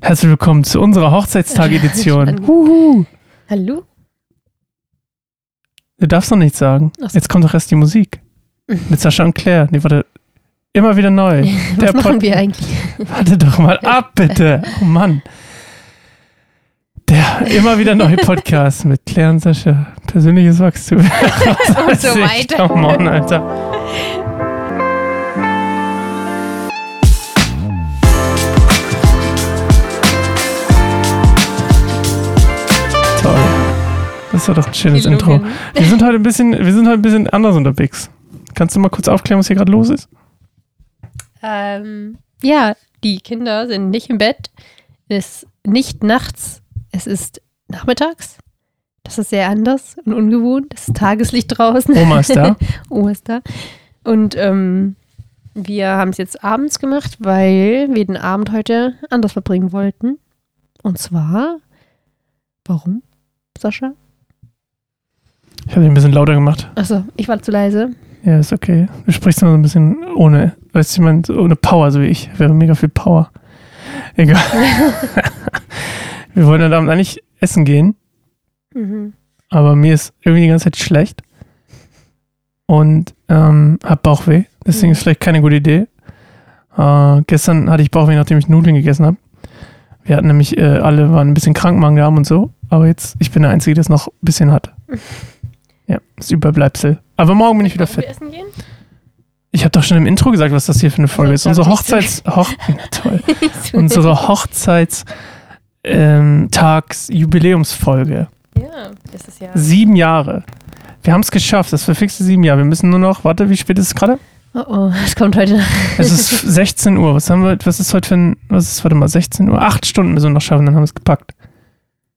Herzlich willkommen zu unserer Hochzeitstag-Edition. Huhu. Hallo? Du darfst noch nichts sagen. So. Jetzt kommt doch erst die Musik. Mit Sascha und Claire. Nee, warte. Immer wieder neu. Was Der machen Pod- wir eigentlich? Warte doch mal ab, bitte. Oh Mann. Der immer wieder neue Podcast mit Claire und Sascha. Persönliches Wachstum. Und so weiter. Come on, Alter. Das war doch ein schönes Intro. Gelungen. Wir sind heute ein bisschen, wir sind heute ein bisschen anders unterwegs. Kannst du mal kurz aufklären, was hier gerade los ist? Ähm, ja, die Kinder sind nicht im Bett. Es ist nicht nachts, es ist nachmittags. Das ist sehr anders und ungewohnt. Es ist Tageslicht draußen. Oma ist da. Oma ist da. Und ähm, wir haben es jetzt abends gemacht, weil wir den Abend heute anders verbringen wollten. Und zwar, warum, Sascha? Ich habe ihn ein bisschen lauter gemacht. Achso, ich war zu leise. Ja, ist okay. Du sprichst immer so ein bisschen ohne, weißt du, so ohne Power, so wie ich. Wäre mega viel Power. Egal. wir wollen heute Abend eigentlich essen gehen, Mhm. aber mir ist irgendwie die ganze Zeit schlecht. Und ähm, hab Bauchweh. Deswegen Mhm. ist vielleicht keine gute Idee. Äh, gestern hatte ich Bauchweh, nachdem ich Nudeln gegessen habe. Wir hatten nämlich, äh, alle waren ein bisschen krank, Magen und so. Aber jetzt, ich bin der Einzige, der es noch ein bisschen hat. Ja, das Überbleibsel. Aber morgen bin ich wieder fit. wir essen gehen? Ich habe doch schon im Intro gesagt, was das hier für eine Folge ist. Also, Unsere. Hochzeits... Hoch, toll. Unsere Hochzeits... Ähm, Tags-Jubiläumsfolge. Ja, das ist ja. Sieben Jahre. Wir haben es geschafft. Das verfixte sieben Jahre. Wir müssen nur noch... Warte, wie spät ist es gerade? Oh oh, es kommt heute. Es ist 16 Uhr. Was haben wir... Was ist heute für ein... Was ist... Warte mal, 16 Uhr. Acht Stunden müssen wir noch schaffen, dann haben wir es gepackt.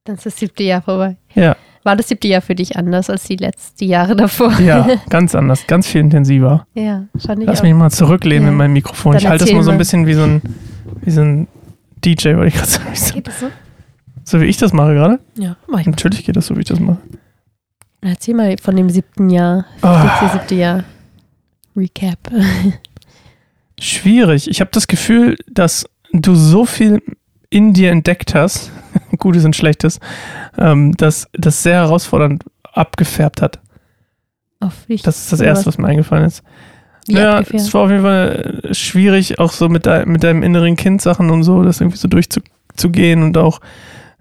Dann ist das siebte Jahr vorbei. Ja, War das siebte Jahr für dich anders als die letzten Jahre davor? ja. ganz anders. Ganz viel intensiver. Ja, ich Lass auch. mich mal zurücklehnen Ja. mit meinem Mikrofon. Dann ich halte das mal so ein mal. bisschen wie so ein... Wie so ein DJ, wollte ich gerade sagen. Geht das so? So wie ich das mache gerade. Ja, mach ich mal. Natürlich geht das so, wie ich das mache. Erzähl mal von dem siebten Jahr. Ah. Das siebte Jahr. Recap. Schwierig. Ich habe das Gefühl, dass du so viel in dir entdeckt hast, Gutes und Schlechtes, ähm, dass das sehr herausfordernd abgefärbt hat. Auf dich. Das ist das Erste, was mir eingefallen ist. Ja, abgefärbt? es war auf jeden Fall äh, schwierig, auch so mit, dein, mit deinem inneren Kind Sachen und so, das irgendwie so durchzugehen und auch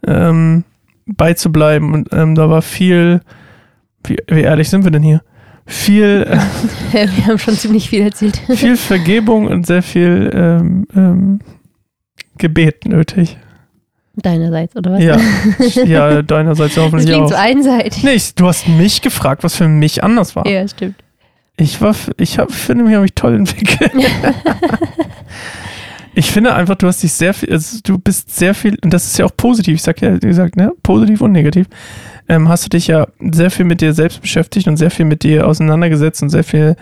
ähm, beizubleiben. Und ähm, da war viel, wie, wie ehrlich sind wir denn hier? Viel, äh, Wir haben schon ziemlich viel erzählt. viel Vergebung und sehr viel ähm, ähm, Gebet nötig. Deinerseits, oder was? Ja, ja deinerseits Das hoffentlich klingt auch. so einseitig. Nee, ich, du hast mich gefragt, was für mich anders war. Ja, stimmt. Ich war, ich hab, finde mich, habe mich toll entwickelt. ich finde einfach, du hast dich sehr viel, also du bist sehr viel, und das ist ja auch positiv, ich sag ja, wie gesagt, ne, positiv und negativ, ähm, hast du dich ja sehr viel mit dir selbst beschäftigt und sehr viel mit dir auseinandergesetzt und sehr viel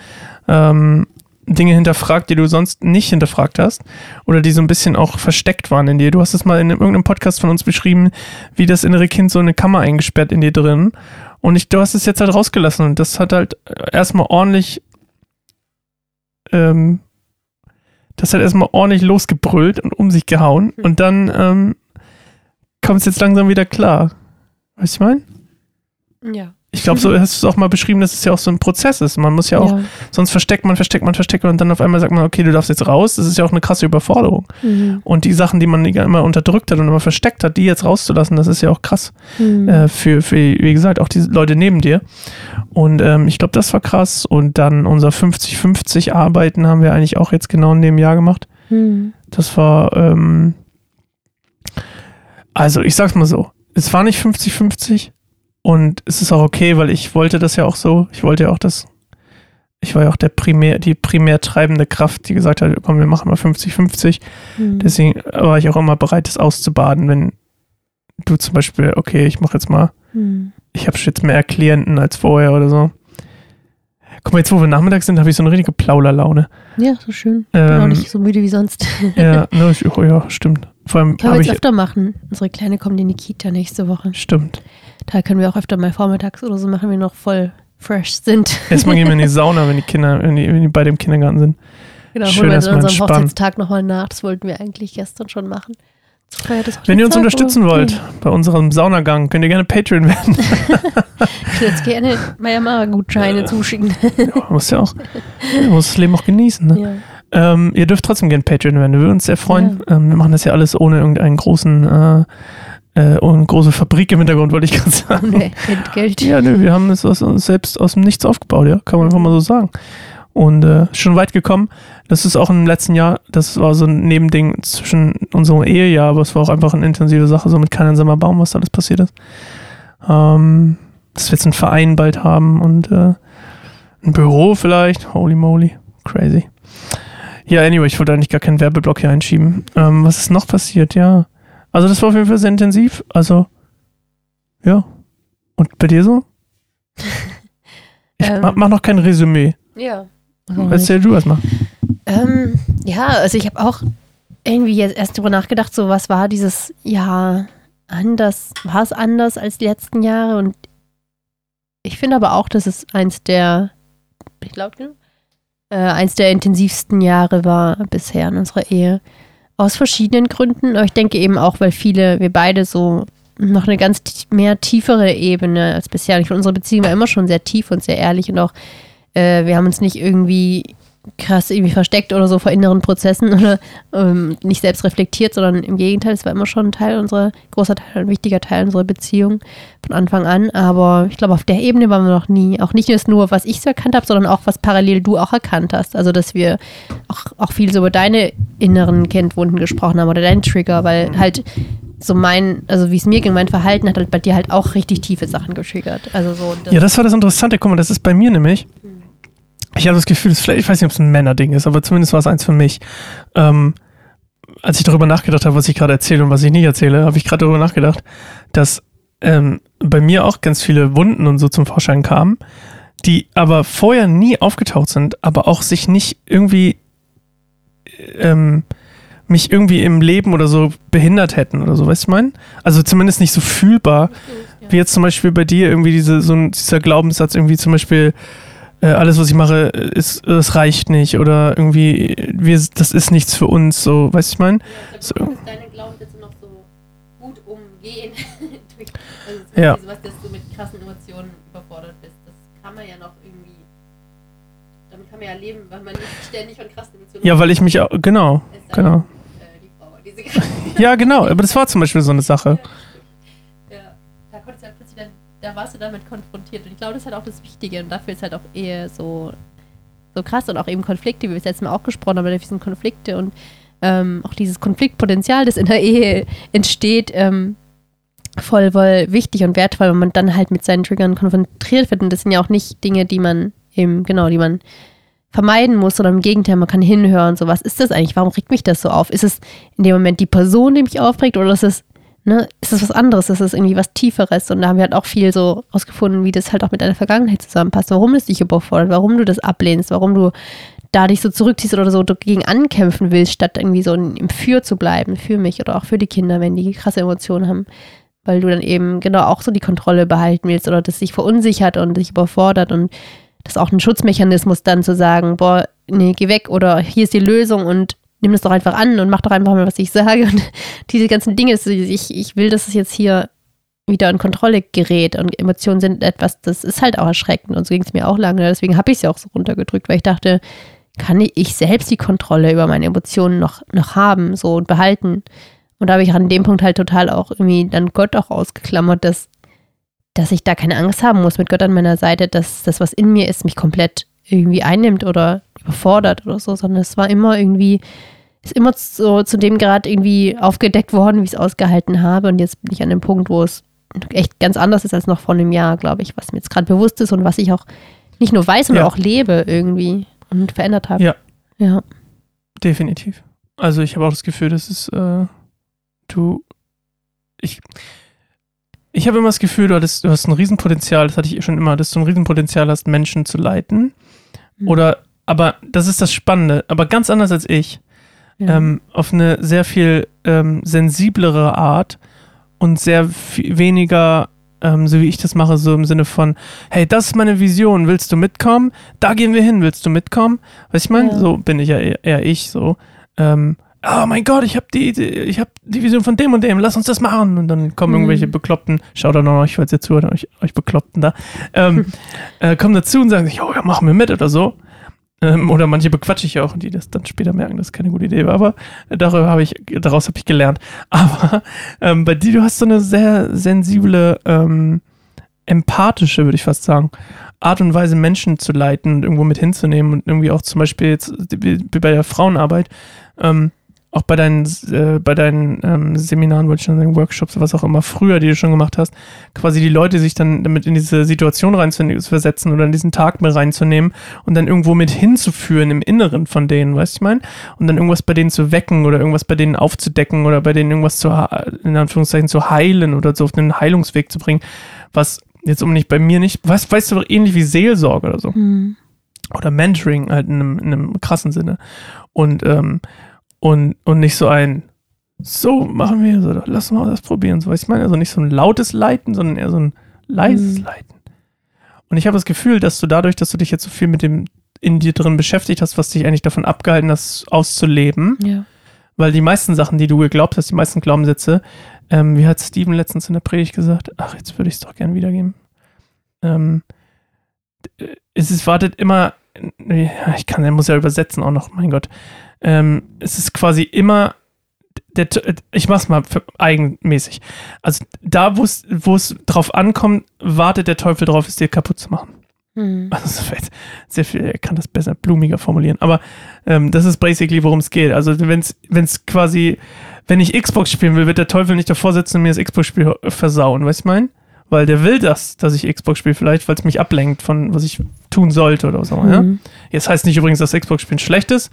ähm, Dinge hinterfragt, die du sonst nicht hinterfragt hast oder die so ein bisschen auch versteckt waren in dir. Du hast es mal in irgendeinem Podcast von uns beschrieben, wie das innere Kind so eine Kammer eingesperrt in dir drin und ich, du hast es jetzt halt rausgelassen und das hat halt erstmal ordentlich, ähm, das hat erstmal ordentlich losgebrüllt und um sich gehauen Hm. und dann ähm, kommt es jetzt langsam wieder klar. Weißt du, was ich meine? Ja. Ich glaube, so hast du es auch mal beschrieben, dass es ja auch so ein Prozess ist. Man muss ja auch, ja. sonst versteckt man, versteckt man, versteckt man und dann auf einmal sagt man, okay, du darfst jetzt raus. Das ist ja auch eine krasse Überforderung. Mhm. Und die Sachen, die man immer unterdrückt hat und immer versteckt hat, die jetzt rauszulassen, das ist ja auch krass Mhm. äh, für, für, wie gesagt, auch die Leute neben dir. Und ähm, ich glaube, das war krass. Und dann unser 50-50 Arbeiten haben wir eigentlich auch jetzt genau in dem Jahr gemacht. Mhm. Das war, ähm, also ich sag's mal so, es war nicht 50-50 und es ist auch okay, weil ich wollte das ja auch so. Ich wollte ja auch das, ich war ja auch der primär, die primär treibende Kraft, die gesagt hat, komm, wir machen mal 50-50. Mhm. Deswegen war ich auch immer bereit, das auszubaden, wenn du zum Beispiel, okay, ich mache jetzt mal Mhm. ich habe jetzt mehr Klienten als vorher oder so. Guck mal, jetzt wo wir nachmittags sind, habe ich so eine richtige Plauderlaune. Ja, so schön. Bin auch Ähm, nicht so müde wie sonst. ja, ne, ich, oh ja, stimmt. Vor allem Können wir jetzt ich. öfter machen. Unsere Kleine kommt in die Kita nächste Woche. Stimmt. Da können wir auch öfter mal vormittags oder so machen, wenn wir noch voll fresh sind. Erstmal gehen wir in die Sauna, wenn die Kinder, wenn die, wenn die bei dem Kindergarten sind. Genau, Schön holen wir an unserem entspannen. Hochzeitstag nochmal nach. Das wollten wir eigentlich gestern schon machen. Wenn ihr uns unterstützen oder? wollt bei unserem Saunagang, könnt ihr gerne Patreon werden. Ich würde jetzt gerne Maya-Mara-Gutscheine zuschicken. Man muss ja auch, man muss das Leben auch genießen. Ne? ja. Ähm, ihr dürft trotzdem gerne Patreon werden. Wir würden uns sehr freuen. Ähm, wir machen das ja alles ohne irgendeinen großen, äh, äh, ohne große Fabrik im Hintergrund, wollte ich gerade sagen. Ohne Entgelt. Ja, nö, wir haben es aus uns selbst aus dem Nichts aufgebaut, ja. Kann man einfach mal so sagen. Und äh, schon weit gekommen. Das ist auch im letzten Jahr, das war so ein Nebending zwischen unserem Ehejahr, aber es war auch einfach eine intensive Sache, so mit keinem Sommerbaum, was da alles passiert ist. Ähm, dass wir jetzt einen Verein bald haben und äh, ein Büro vielleicht. Holy moly. Crazy. Ja, anyway, ich wollte eigentlich gar keinen Werbeblock hier einschieben. Ähm, was ist noch passiert? Ja. Also, das war auf jeden Fall sehr intensiv. Also, ja. Und bei dir so? Ich Ähm. mach, noch kein Resümee. Ja. Erzähl du erstmal. Ähm, ja, also ich habe auch irgendwie jetzt erst drüber nachgedacht, so was war dieses Jahr anders, war es anders als die letzten Jahre und ich finde aber auch, dass es eins der, ich laut genug? Äh, eins der intensivsten Jahre war bisher in unserer Ehe. Aus verschiedenen Gründen, aber ich denke eben auch, weil viele, wir beide so noch eine ganz mehr tiefere Ebene als bisher. Ich finde, unsere Beziehung war immer schon sehr tief und sehr ehrlich und auch, äh, wir haben uns nicht irgendwie krass irgendwie versteckt oder so vor inneren Prozessen oder ähm, nicht selbst reflektiert, sondern im Gegenteil, es war immer schon ein Teil unserer, großer Teil, ein wichtiger Teil unserer Beziehung von Anfang an. Aber ich glaube, auf der Ebene waren wir noch nie. Auch nicht nur, was ich so erkannt habe, sondern auch, was parallel du auch erkannt hast. Also, dass wir auch, auch viel so über deine inneren Kindwunden gesprochen haben oder deinen Trigger, weil halt so mein, also wie es mir ging, mein Verhalten hat halt bei dir halt auch richtig tiefe Sachen getriggert. Also so. das- Ja, das war das Interessante. Guck mal, das ist bei mir nämlich. Ich habe das Gefühl, das vielleicht, ich weiß nicht, ob es ein Männerding ist, aber zumindest war es eins für mich. Ähm, als ich darüber nachgedacht habe, was ich gerade erzähle und was ich nicht erzähle, habe ich gerade darüber nachgedacht, dass ähm, bei mir auch ganz viele Wunden und so zum Vorschein kamen, die aber vorher nie aufgetaucht sind, aber auch sich nicht irgendwie ähm, mich irgendwie im Leben oder so behindert hätten oder so, weißt du, ich meine? Also zumindest nicht so fühlbar, wie jetzt zum Beispiel bei dir irgendwie diese, so ein, dieser Glaubenssatz irgendwie zum Beispiel, äh, alles, was ich mache, ist, es reicht nicht oder irgendwie, wir, das ist nichts für uns, so, weißt du, ich meine? So. deine Glaubenssätze noch so gut umgehen. durch, also Ja. was, dass du mit krassen Emotionen überfordert bist. Das kann man ja noch irgendwie. Damit kann man ja leben, weil man nicht ständig von krassen Emotionen. Ja, weil ich mich auch, genau, genau. denn, Äh, die Frau. Ja, genau, aber das war zum Beispiel so eine Sache. Ja, da konntest du halt plötzlich dann, da warst du damit konfrontiert. Und ich glaube, das ist halt auch das Wichtige. Und dafür ist halt auch Ehe so, so krass und auch eben Konflikte, wie wir es letztes Mal auch gesprochen haben, sind Konflikte und ähm, auch dieses Konfliktpotenzial, das in der Ehe entsteht, ähm, voll, voll wichtig und wertvoll, wenn man dann halt mit seinen Triggern konfrontiert wird. Und das sind ja auch nicht Dinge, die man eben, genau, die man vermeiden muss, sondern im Gegenteil, man kann hinhören, so was ist das eigentlich, warum regt mich das so auf? Ist es in dem Moment die Person, die mich aufregt oder ist es, ne, ist es was anderes, ist es irgendwie was Tieferes? Und da haben wir halt auch viel so rausgefunden, wie das halt auch mit deiner Vergangenheit zusammenpasst, warum es dich überfordert, warum du das ablehnst, warum du da dich so zurückziehst oder so dagegen ankämpfen willst, statt irgendwie so im Für zu bleiben, für mich oder auch für die Kinder, wenn die krasse Emotionen haben. Weil du dann eben genau auch so die Kontrolle behalten willst oder das sich verunsichert und dich überfordert und das ist auch ein Schutzmechanismus dann zu sagen, boah, nee, geh weg oder hier ist die Lösung und nimm das doch einfach an und mach doch einfach mal, was ich sage. Und diese ganzen Dinge, ich, ich will, dass es jetzt hier wieder in Kontrolle gerät und Emotionen sind etwas, das ist halt auch erschreckend und so ging es mir auch lange. Deswegen habe ich es ja auch so runtergedrückt, weil ich dachte, kann ich selbst die Kontrolle über meine Emotionen noch, noch haben so und behalten? Und da habe ich an dem Punkt halt total auch irgendwie dann Gott auch ausgeklammert, dass dass ich da keine Angst haben muss mit Gott an meiner Seite, dass das, was in mir ist, mich komplett irgendwie einnimmt oder überfordert oder so, sondern es war immer irgendwie, ist immer so zu dem Grad irgendwie aufgedeckt worden, wie ich es ausgehalten habe. Und jetzt bin ich an dem Punkt, wo es echt ganz anders ist als noch vor einem Jahr, glaube ich, was mir jetzt gerade bewusst ist und was ich auch nicht nur weiß, sondern Ja. auch lebe irgendwie und verändert habe. Ja. Ja. Definitiv. Also ich habe auch das Gefühl, dass es äh, du ich ich habe immer das Gefühl, du, hattest, du hast ein Riesenpotenzial, das hatte ich schon immer, dass du ein Riesenpotenzial hast, Menschen zu leiten. Mhm. Oder, aber das ist das Spannende, aber ganz anders als ich. Ja. Ähm, auf eine sehr viel ähm, sensiblere Art und sehr viel weniger, ähm, so wie ich das mache, so im Sinne von, hey, das ist meine Vision, willst du mitkommen? Da gehen wir hin, willst du mitkommen? Weißt du, ich meine, Ja. so bin ich ja eher, eher ich so. Ähm, oh mein Gott, ich habe die, die, ich habe die Vision von dem und dem, lass uns das machen. Und dann kommen Mhm. irgendwelche Bekloppten, schaut auch noch euch, falls ihr zuhört, euch, euch Bekloppten da, ähm, äh, kommen dazu und sagen sich, oh ja, machen wir mit oder so. Ähm, oder manche bequatsche ich auch, die das dann später merken, dass es keine gute Idee war. Aber darüber habe ich, daraus habe ich gelernt. Aber ähm, bei dir, du hast so eine sehr sensible, ähm, empathische, würde ich fast sagen, Art und Weise, Menschen zu leiten und irgendwo mit hinzunehmen und irgendwie auch zum Beispiel jetzt wie bei der Frauenarbeit, ähm, auch bei deinen, äh, bei deinen ähm, Seminaren, wollte ich schon sagen, Workshops, was auch immer, früher, die du schon gemacht hast, quasi die Leute sich dann damit in diese Situation reinzuversetzen oder in diesen Tag mit reinzunehmen und dann irgendwo mit hinzuführen im Inneren von denen, weißt du, ich meine? Und dann irgendwas bei denen zu wecken oder irgendwas bei denen aufzudecken oder bei denen irgendwas zu, in Anführungszeichen zu heilen oder so auf den Heilungsweg zu bringen, was jetzt um nicht bei mir nicht, weißt, weißt du doch ähnlich wie Seelsorge oder so Hm. oder Mentoring halt in einem, in einem krassen Sinne. Und, ähm, und, und nicht so ein, so machen wir, so, lass mal das probieren. So, ich meine, also nicht so ein lautes Leiten, sondern eher so ein leises Mhm. Leiten. Und ich habe das Gefühl, dass du dadurch, dass du dich jetzt so viel mit dem in dir drin beschäftigt hast, was dich eigentlich davon abgehalten hast, auszuleben, Ja. weil die meisten Sachen, die du geglaubt hast, die meisten Glaubenssätze, ähm, wie hat Steven letztens in der Predigt gesagt? Ach, jetzt würde ich es doch gern wiedergeben. Ähm, äh, es ist, wartet immer, ich kann, er muss ja übersetzen auch noch, mein Gott. Ähm, es ist quasi immer, der, ich mach's mal eigenmäßig. Also da, wo es drauf ankommt, wartet der Teufel drauf, es dir kaputt zu machen. Hm. Also jetzt sehr viel, er kann das besser blumiger formulieren. Aber ähm, das ist basically, worum es geht. Also wenn es quasi, wenn ich Xbox spielen will, wird der Teufel nicht davor sitzen und mir das Xbox-Spiel versauen, weißt du mein? Weil der will das, dass ich Xbox spiele, vielleicht, weil es mich ablenkt von, was ich tun sollte oder so. Ja? Hm. Jetzt heißt nicht übrigens, dass Xbox-Spielen schlecht ist.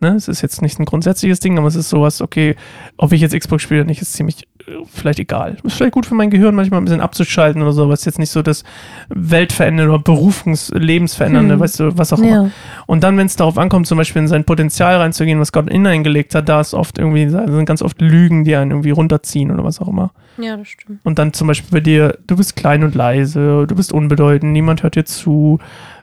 Ne? Es ist jetzt nicht ein grundsätzliches Ding, aber es ist sowas, okay, ob ich jetzt Xbox spiele oder nicht, ist ziemlich äh, vielleicht egal. Ist vielleicht gut für mein Gehirn, manchmal ein bisschen abzuschalten oder so, aber ist jetzt nicht so das Weltverändernde oder Berufungs-, Lebensverändernde, Hm. weißt du, was auch immer. Ja. Und dann, wenn es darauf ankommt, zum Beispiel in sein Potenzial reinzugehen, was Gott hineingelegt hat, da ist oft irgendwie, da sind ganz oft Lügen, die einen irgendwie runterziehen oder was auch immer. ja, das stimmt. Und dann zum Beispiel bei dir, du bist klein und leise, du bist unbedeutend, niemand hört dir zu,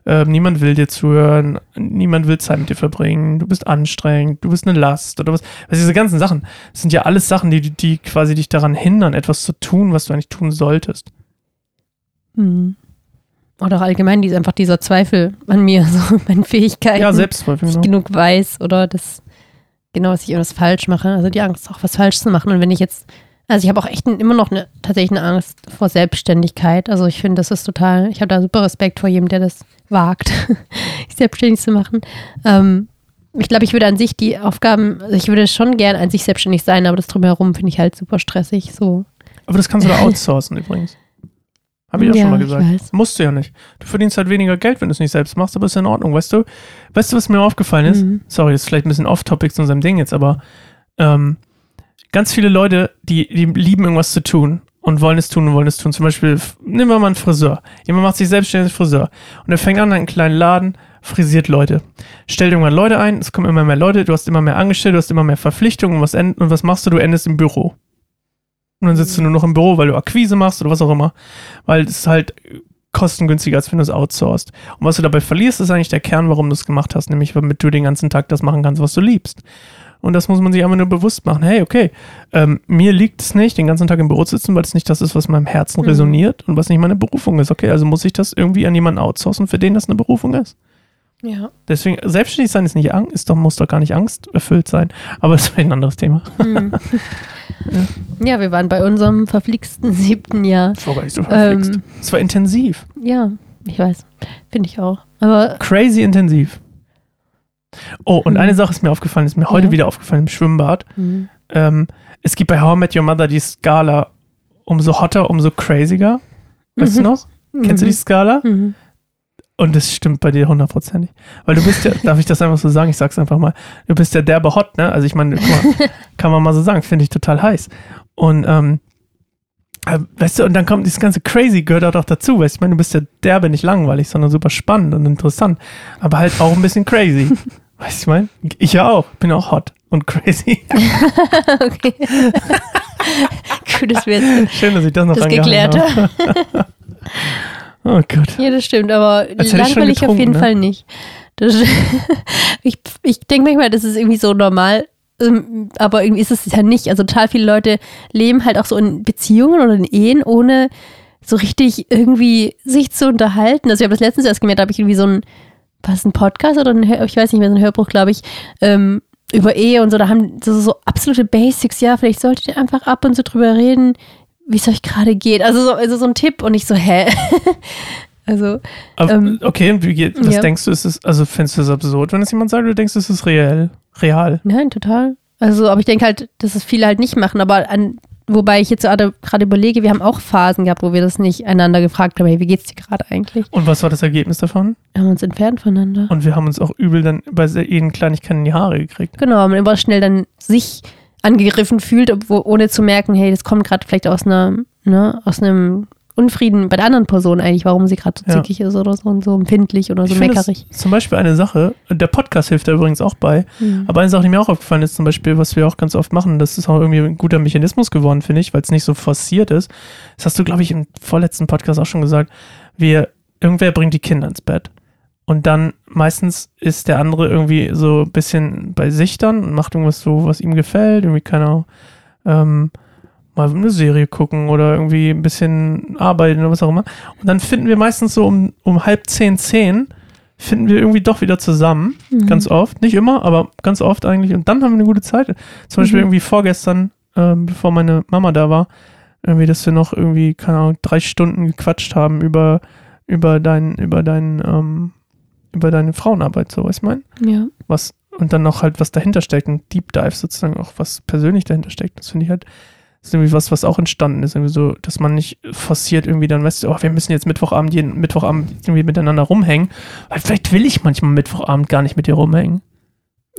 ähm, niemand will dir zuhören, niemand will Zeit mit dir verbringen, du bist anstrengend, du bist eine Last oder was. Also diese ganzen Sachen, das sind ja alles Sachen, die, die quasi dich daran hindern, etwas zu tun, was du eigentlich tun solltest. Hm. Oder auch allgemein dies, einfach dieser Zweifel an mir, so meinen Fähigkeiten. Ja, Selbstzweifel, dass ich genau. genug weiß oder das genau, dass ich irgendwas falsch mache. Also die Angst, auch was falsch zu machen. Und wenn ich jetzt, also ich habe auch echt immer noch eine, tatsächlich eine Angst vor Selbstständigkeit. Also ich finde, das ist total, ich habe da super Respekt vor jedem, der das wagt, sich selbstständig zu machen. Ähm, ich glaube, ich würde an sich die Aufgaben, also ich würde schon gern an sich selbstständig sein, aber das drumherum finde ich halt super stressig. So. Aber das kannst du da outsourcen übrigens. Habe ich ja, Ja, schon mal gesagt. Musst du ja nicht. Du verdienst halt weniger Geld, wenn du es nicht selbst machst, aber ist in Ordnung, weißt du? Weißt du, was mir aufgefallen ist? Mhm. Sorry, das ist vielleicht ein bisschen off-topic zu unserem Ding jetzt, aber ähm, ganz viele Leute, die, die lieben irgendwas zu tun und wollen es tun und wollen es tun. Zum Beispiel, nehmen wir mal einen Friseur. Jemand macht sich selbstständig Friseur und er fängt an, einen kleinen Laden, frisiert Leute. Stellt irgendwann Leute ein, es kommen immer mehr Leute, du hast immer mehr Angestellte, du hast immer mehr Verpflichtungen und was, end, und was machst du? Du endest im Büro. Und dann sitzt du nur noch im Büro, weil du Akquise machst oder was auch immer. Weil es ist halt kostengünstiger, als wenn du es outsourcest. Und was du dabei verlierst, ist eigentlich der Kern, warum du es gemacht hast, nämlich damit du den ganzen Tag das machen kannst, was du liebst. Und das muss man sich einfach nur bewusst machen. Hey, okay, ähm, mir liegt es nicht, den ganzen Tag im Büro zu sitzen, weil es nicht das ist, was in meinem Herzen Mhm. resoniert und was nicht meine Berufung ist. Okay, also muss ich das irgendwie an jemanden outsourcen, für den das eine Berufung ist. Ja. Deswegen, selbstständig sein ist nicht Angst, ist doch, muss doch gar nicht Angst erfüllt sein. Aber das ist ein anderes Thema. Hm. ja, wir waren bei unserem verflixten siebten Jahr. Das war gar nicht so verflixt. Ähm. Es war intensiv. Ja, ich weiß. Finde ich auch. Aber Crazy intensiv. Oh, und Mhm. eine Sache ist mir aufgefallen, ist mir heute Ja. wieder aufgefallen im Schwimmbad. hm, Ähm, es gibt bei How I Met Your Mother die Skala umso hotter, umso craziger. Weißt Mhm. du noch? Kennst du die Skala? Mhm. Und das stimmt bei dir hundertprozentig. Weil du bist ja, darf ich das einfach so sagen? Ich sag's einfach mal. Du bist ja derbe hot, ne? Also ich meine, kann man mal so sagen, finde ich total heiß. Und, ähm, äh, weißt du, und dann kommt dieses ganze Crazy gehört auch dazu, weißt du, ich meine, du bist ja derbe nicht langweilig, sondern super spannend und interessant, aber halt auch ein bisschen crazy. weißt du, ich meine? Ich ja auch, bin auch hot und crazy. okay. Gut, dass wir jetzt Schön, dass ich das noch das geklärt habe. Oh Gott. Ja, das stimmt, aber langweilig auf jeden ne? Fall nicht. Das, ich ich denke manchmal, das ist irgendwie so normal, ähm, aber irgendwie ist es ja nicht. Also total viele Leute leben halt auch so in Beziehungen oder in Ehen, ohne so richtig irgendwie sich zu unterhalten. Also ich habe das letztens erst gemerkt, da habe ich irgendwie so ein, was, ein Podcast oder ein, Hör- ich weiß nicht mehr, so ein Hörbuch, glaube ich, ähm, über Ehe und so, da haben so, so absolute Basics, ja, vielleicht solltet ihr einfach ab und zu drüber reden, wie es euch gerade geht. Also so, also so ein Tipp und ich so, hä? also, Aber, Ähm, okay, und wie geht, was ja. denkst du, ist es, also findest du es absurd, wenn es jemand sagt, oder denkst du, es ist real? Real? nein, total. Also, aber ich denke halt, dass es viele halt nicht machen, aber an, wobei ich jetzt gerade überlege, wir haben auch Phasen gehabt, wo wir das nicht einander gefragt haben, hey, wie geht's dir gerade eigentlich? Und was war das Ergebnis davon? Wir haben uns entfernt voneinander. Und wir haben uns auch übel dann bei sehr- jeden Kleinigkeiten in die Haare gekriegt. Genau, weil man immer schnell dann sich angegriffen fühlt, obwohl, ohne zu merken, hey, das kommt gerade vielleicht aus einer, ne, aus einem Unfrieden bei der anderen Person eigentlich, warum sie gerade so Ja. zickig ist oder so und so empfindlich oder so Ich meckerig. zum Beispiel eine Sache, der Podcast hilft da übrigens auch bei, Mhm. aber eine Sache, die mir auch aufgefallen ist, zum Beispiel, was wir auch ganz oft machen, das ist auch irgendwie ein guter Mechanismus geworden, finde ich, weil es nicht so forciert ist. Das hast du, glaube ich, im vorletzten Podcast auch schon gesagt. Wir, irgendwer bringt die Kinder ins Bett. Und dann meistens ist der andere irgendwie so ein bisschen bei sich dann und macht irgendwas so, was ihm gefällt, irgendwie, keine Ahnung, ähm, mal eine Serie gucken oder irgendwie ein bisschen arbeiten oder was auch immer. Und dann finden wir meistens so um, um halb zehn, zehn, finden wir irgendwie doch wieder zusammen. Mhm. Ganz oft. Nicht immer, aber ganz oft eigentlich. Und dann haben wir eine gute Zeit. Zum Beispiel Mhm. irgendwie vorgestern, ähm, bevor meine Mama da war, irgendwie, dass wir noch irgendwie, keine Ahnung, drei Stunden gequatscht haben über, über dein, über dein, ähm, über deine Frauenarbeit, so, weißt du, mein? Ja. Was, und dann noch halt, was dahinter steckt, ein Deep Dive sozusagen, auch was persönlich dahinter steckt. Das finde ich halt, das ist irgendwie was, was auch entstanden ist, irgendwie so, dass man nicht forciert irgendwie dann, weißt du, oh, wir müssen jetzt Mittwochabend, jeden Mittwochabend irgendwie miteinander rumhängen, weil vielleicht will ich manchmal Mittwochabend gar nicht mit dir rumhängen.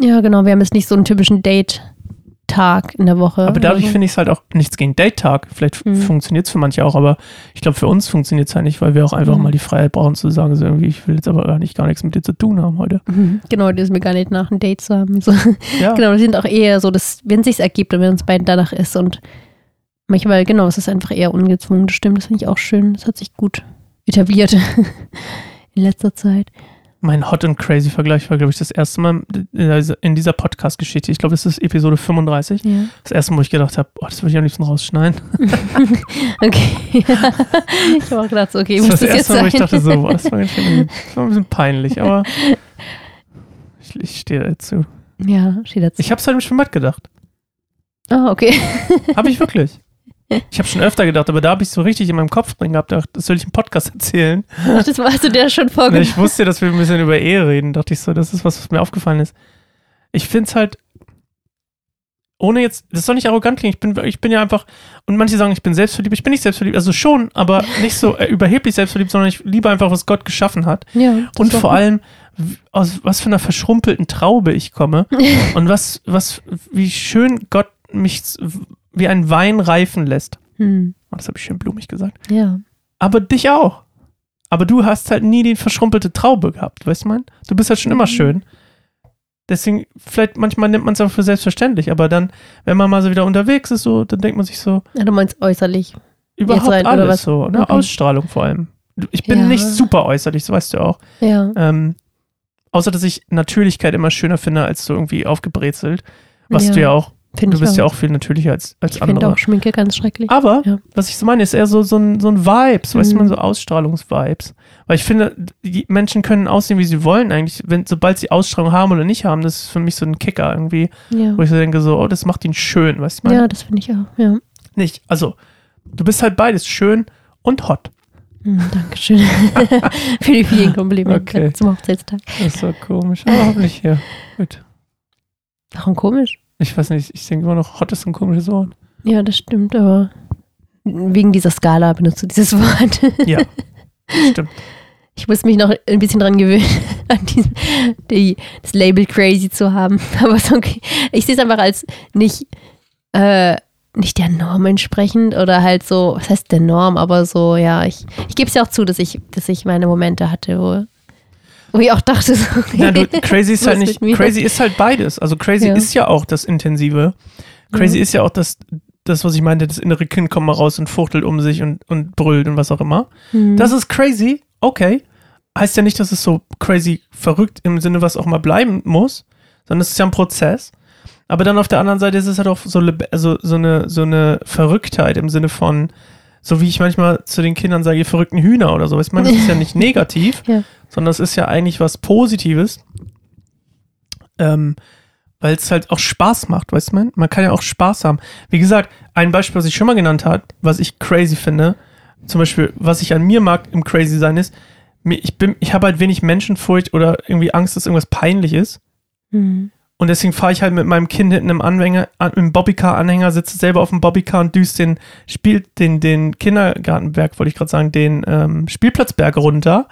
ja, genau, wir haben jetzt nicht so einen typischen Date-Tag in der Woche. Aber dadurch finde ich es halt auch nichts gegen Date-Tag. Vielleicht Mhm. funktioniert es für manche auch, aber ich glaube, für uns funktioniert es halt nicht, weil wir auch einfach Mhm. mal die Freiheit brauchen zu sagen, so irgendwie, ich will jetzt aber gar nicht gar nichts mit dir zu tun haben heute. Mhm. Genau, das ist mir gar nicht nach einem Date zu haben. So. Ja, Genau, wir sind auch eher so, dass, wenn es sich ergibt und wenn uns beiden danach ist und manchmal, genau, es ist einfach eher ungezwungen. Das stimmt, das finde ich auch schön. Das hat sich gut etabliert in letzter Zeit. mein Hot and Crazy Vergleich war, glaube ich, das erste Mal in dieser- Podcast-Geschichte. Ich glaube, das ist Episode 35. Ja. Das erste Mal, wo ich gedacht habe, oh, das würde ich am liebsten rausschneiden. Okay. ich habe auch gedacht, so, okay, Das muss das das jetzt erste Mal, wo ich dachte, so, das war, schön, das war ein bisschen peinlich, aber ich, ich stehe dazu. ja, steht dazu. Ich habe es halt im Schwimmbad gedacht. Ah, okay. Habe ich wirklich. Ich habe schon öfter gedacht, aber da habe ich so richtig in meinem Kopf drin gehabt, dachte, das soll ich im Podcast erzählen. Ach, das war- hast du dir schon vorgenommen. ich wusste, dass wir ein bisschen über Ehe reden, dachte ich so, das ist was, was mir aufgefallen ist. Ich finde es halt, ohne jetzt, das soll nicht arrogant klingen, ich bin, ich bin ja einfach, und manche sagen, ich bin selbstverliebt, ich bin nicht selbstverliebt, also schon, aber nicht so äh, überheblich selbstverliebt, sondern ich liebe einfach, was Gott geschaffen hat. Ja, Und vor gut. allem, aus was für einer verschrumpelten Traube ich komme und was, was, wie schön Gott mich wie ein Wein reifen lässt. Hm. Oh, das habe ich schön blumig gesagt. Ja. Aber dich auch. Aber du hast halt nie die verschrumpelte Traube gehabt, weißt du mein? Du bist halt schon immer Mhm. schön. Deswegen, vielleicht manchmal nimmt man es auch für selbstverständlich, aber dann, wenn man mal so wieder unterwegs ist, so, dann denkt man sich so, ja, du meinst äußerlich. überhaupt rein, alles so, ne? Okay. Ausstrahlung vor allem. Ich bin Ja. nicht super äußerlich, das weißt du auch. Ja. Ähm, außer, dass ich Natürlichkeit immer schöner finde, als so irgendwie aufgebrezelt. Was Ja, du ja auch, Finde du ich bist ja auch. auch viel natürlicher als, als Ich finde andere. auch Schminke ganz schrecklich. Aber Ja. was ich so meine, ist eher so, so ein, so ein Vibes, weißt du, Mhm. man so Ausstrahlungsvibes. Weil ich finde, die Menschen können aussehen, wie sie wollen eigentlich. Wenn, sobald sie Ausstrahlung haben oder nicht haben, das ist für mich so ein Kicker irgendwie, ja. wo ich so denke, so, oh, das macht ihn schön, weißt du, ich meine? ja, das finde ich auch. Ja. Nicht, also, du bist halt beides, schön und hot. Hm, Dankeschön für die vielen Komplimente Okay. zum Hochzeitstag. Das ist so komisch, aber hoffentlich hier. Gut. Warum komisch? Ich weiß nicht, ich denke immer noch, hot ist ein komisches Wort. Ja, das stimmt, aber wegen dieser Skala benutzt du dieses Wort. Ja, stimmt. Ich muss mich noch ein bisschen dran gewöhnen, an diesem, die, das Label crazy zu haben. Aber okay. Ich sehe es einfach als nicht, äh, nicht der Norm entsprechend oder halt so, was heißt der Norm, aber so, ja, ich, ich gebe es ja auch zu, dass ich, dass ich meine Momente hatte, wo, wo ich auch dachte, so, Ja, du, crazy ist halt nicht, crazy ist halt beides. Also crazy Ja. ist ja auch das Intensive. Crazy Ja. ist ja auch das, das, was ich meinte, das innere Kind kommt mal raus und fuchtelt um sich und, und brüllt und was auch immer. Hm. Das ist crazy, okay. Heißt ja nicht, dass es so crazy verrückt im Sinne, was auch mal bleiben muss, sondern es ist ja ein Prozess. Aber dann auf der anderen Seite ist es halt auch so, also so, eine, so eine Verrücktheit im Sinne von, so wie ich manchmal zu den Kindern sage, ihr verrückten Hühner oder so. Ich meine, das ist ja nicht negativ, Ja. sondern es ist ja eigentlich was Positives. Ähm, weil es halt auch Spaß macht, weißt du, man? Man kann ja auch Spaß haben. Wie gesagt, ein Beispiel, was ich schon mal genannt habe, was ich crazy finde, zum Beispiel, was ich an mir mag im Crazy sein ist, ich bin, ich habe halt wenig Menschenfurcht oder irgendwie Angst, dass irgendwas peinlich ist. Mhm. Und deswegen fahre ich halt mit meinem Kind hinten im Anhänger, an, im Bobbycar-Anhänger, sitze selber auf dem Bobbycar und düst den, spielt den, den Kindergartenberg, wollte ich gerade sagen, den ähm, Spielplatzberg runter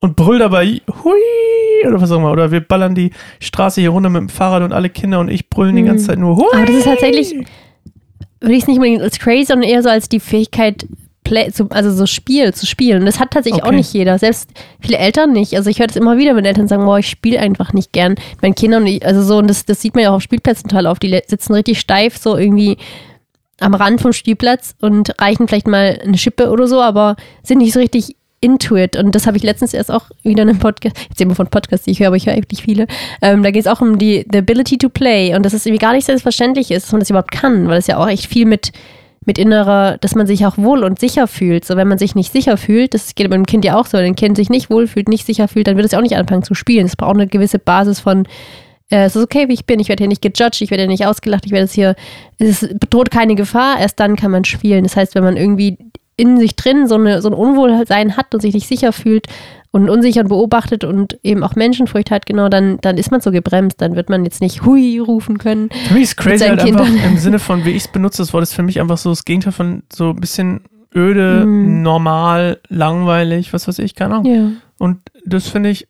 und brüll dabei, hui, oder was auch immer. Oder wir ballern die Straße hier runter mit dem Fahrrad und alle Kinder und ich brüllen die Mhm. ganze Zeit nur, hui. Aber das ist tatsächlich, würde ich es nicht unbedingt als crazy, sondern eher so als die Fähigkeit, Play, zu, also so Spiel zu spielen. Und das hat tatsächlich auch Okay. nicht jeder. Selbst viele Eltern nicht. Also ich höre das immer wieder, wenn Eltern sagen, boah, ich spiele einfach nicht gern. mit meinen Kindern, und ich, also so, und das, das sieht man ja auch auf Spielplätzen total auf. Die sitzen richtig steif so irgendwie am Rand vom Spielplatz und reichen vielleicht mal eine Schippe oder so, aber sind nicht so richtig into it. Und das habe ich letztens erst auch wieder in einem Podcast, jetzt immer von Podcasts, die ich höre, aber ich höre eigentlich viele. Ähm, da geht es auch um die the ability to play und dass es irgendwie gar nicht selbstverständlich ist, dass man das überhaupt kann, weil es ja auch echt viel mit mit innerer, dass man sich auch wohl und sicher fühlt. So, wenn man sich nicht sicher fühlt, das geht mit dem Kind ja auch so, wenn ein Kind sich nicht wohlfühlt, nicht sicher fühlt, dann wird es auch nicht anfangen zu spielen. Es braucht eine gewisse Basis von, äh, es ist okay, wie ich bin, ich werde hier nicht gejudged, ich werde hier nicht ausgelacht, ich werde jetzt hier, es bedroht keine Gefahr, erst dann kann man spielen. Das heißt, wenn man irgendwie in sich drin so, eine, so ein Unwohlsein hat und sich nicht sicher fühlt und unsicher und beobachtet und eben auch Menschenfurcht hat, genau, dann, dann ist man so gebremst, dann wird man jetzt nicht hui rufen können. Für mich ist crazy halt einfach im Sinne von, wie ich es benutze, das Wort ist für mich einfach so das Gegenteil von so ein bisschen öde, Mhm. normal, langweilig, was weiß ich, keine Ahnung. Ja, Und das finde ich,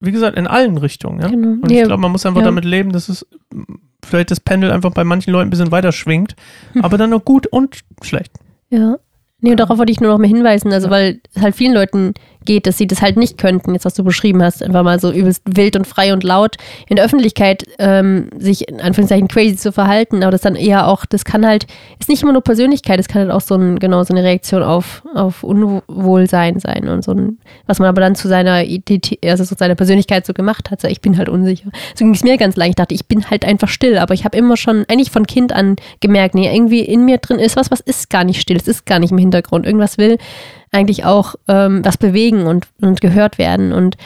wie gesagt, in allen Richtungen. Ja? genau. Und ich Ja, glaube, man muss einfach damit leben, dass es mm, vielleicht das Pendel einfach bei manchen Leuten ein bisschen weiter schwingt, aber dann nur gut und schlecht. Ja. Nee, und darauf wollte ich nur noch mal hinweisen, also weil halt vielen Leuten geht, dass sie das halt nicht könnten, jetzt was du beschrieben hast, einfach mal so übelst wild und frei und laut in der Öffentlichkeit ähm, sich in Anführungszeichen crazy zu verhalten, aber das dann eher auch, das kann halt, ist nicht immer nur Persönlichkeit, es kann halt auch so ein, genau, so eine Reaktion auf, auf Unwohlsein sein und so ein, was man aber dann zu seiner Identität, also zu seiner Persönlichkeit so gemacht hat, so ich bin halt unsicher. So ging es mir ganz leicht, ich dachte, ich bin halt einfach still, aber ich habe immer schon, eigentlich von Kind an gemerkt, nee, irgendwie in mir drin ist was, was ist gar nicht still, es ist gar nicht im Hintergrund, irgendwas will eigentlich auch ähm, was bewegen und, und gehört werden und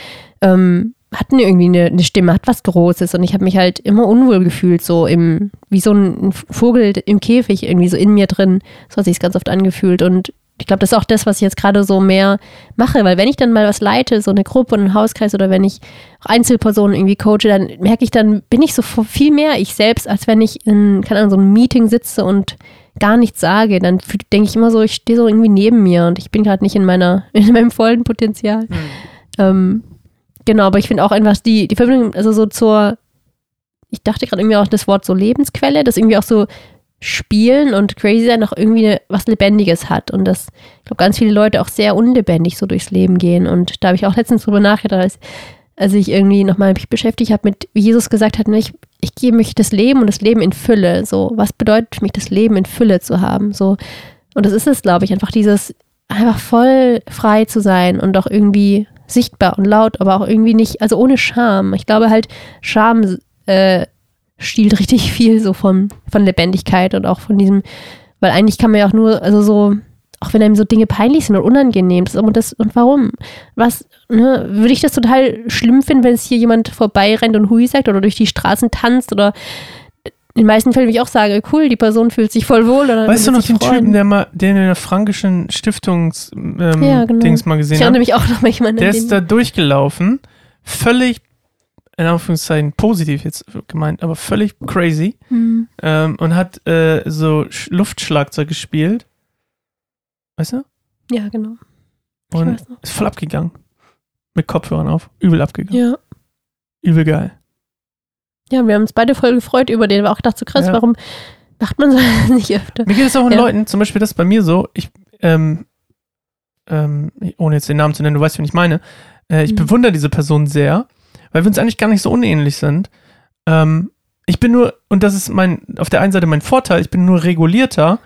ähm, hat eine, irgendwie eine, eine Stimme, hat was Großes und ich habe mich halt immer unwohl gefühlt, so im, wie so ein Vogel im Käfig, irgendwie so in mir drin. So hat sich ganz oft angefühlt und ich glaube, das ist auch das, was ich jetzt gerade so mehr mache, weil wenn ich dann mal was leite, so eine Gruppe und einen Hauskreis oder wenn ich Einzelpersonen irgendwie coache, dann merke ich, dann bin ich so viel mehr ich selbst, als wenn ich in, keine Ahnung, so einem Meeting sitze und gar nichts sage, dann denke ich immer so, ich stehe so irgendwie neben mir und ich bin gerade nicht in meiner, in meinem vollen Potenzial. Ähm, genau, aber ich finde auch einfach die, die Verbindung, also so zur, ich dachte gerade irgendwie auch das Wort so Lebensquelle, das irgendwie auch so Spielen und Crazy sein auch irgendwie eine, was Lebendiges hat. Und dass, ich glaube, ganz viele Leute auch sehr unlebendig so durchs Leben gehen. Und da habe ich auch letztens drüber nachgedacht, als, als ich irgendwie nochmal mich beschäftigt habe mit, wie Jesus gesagt hat, ne, ich, ich gebe mich das Leben und das Leben in Fülle, so, was bedeutet für mich das Leben in Fülle zu haben, so, und das ist es, glaube ich, einfach dieses, einfach voll frei zu sein und auch irgendwie sichtbar und laut, aber auch irgendwie nicht, also ohne Scham. Ich glaube halt, Scham äh, stiehlt richtig viel so von, von Lebendigkeit und auch von diesem, weil eigentlich kann man ja auch nur, also so, auch wenn einem so Dinge peinlich sind und unangenehm, ist aber das, und warum? Was, ne, würde ich das total schlimm finden, wenn es hier jemand vorbeirennt und Hui sagt oder durch die Straßen tanzt oder in den meisten Fällen würde ich auch sagen, cool, die Person fühlt sich voll wohl. Oder Weißt du noch den freuen. Typen, der mal, den in der frankischen Stiftungs ähm, Ja, genau. Dings mal Ich gesehen erinnere hat? mich auch noch manchmal an Der ist da durchgelaufen, völlig, in Anführungszeichen positiv jetzt gemeint, aber völlig crazy Hm. ähm, und hat äh, so Sch- Luftschlagzeug gespielt. Weißt du? Ja, genau. Ich Und weiß noch. ist voll abgegangen. Mit Kopfhörern auf. Übel abgegangen. Ja. Übel geil. Ja, wir haben uns beide voll gefreut über den. War auch gedacht, so krass, Ja. warum macht man so nicht öfter? Mir geht es auch an Ja. Leuten, zum Beispiel das bei mir so, ich, ähm, ähm, ohne jetzt den Namen zu nennen, du weißt, wen ich meine, äh, ich Mhm. bewundere diese Person sehr, weil wir uns eigentlich gar nicht so unähnlich sind. Ähm, ich bin nur, und das ist mein, auf der einen Seite mein Vorteil, ich bin nur regulierter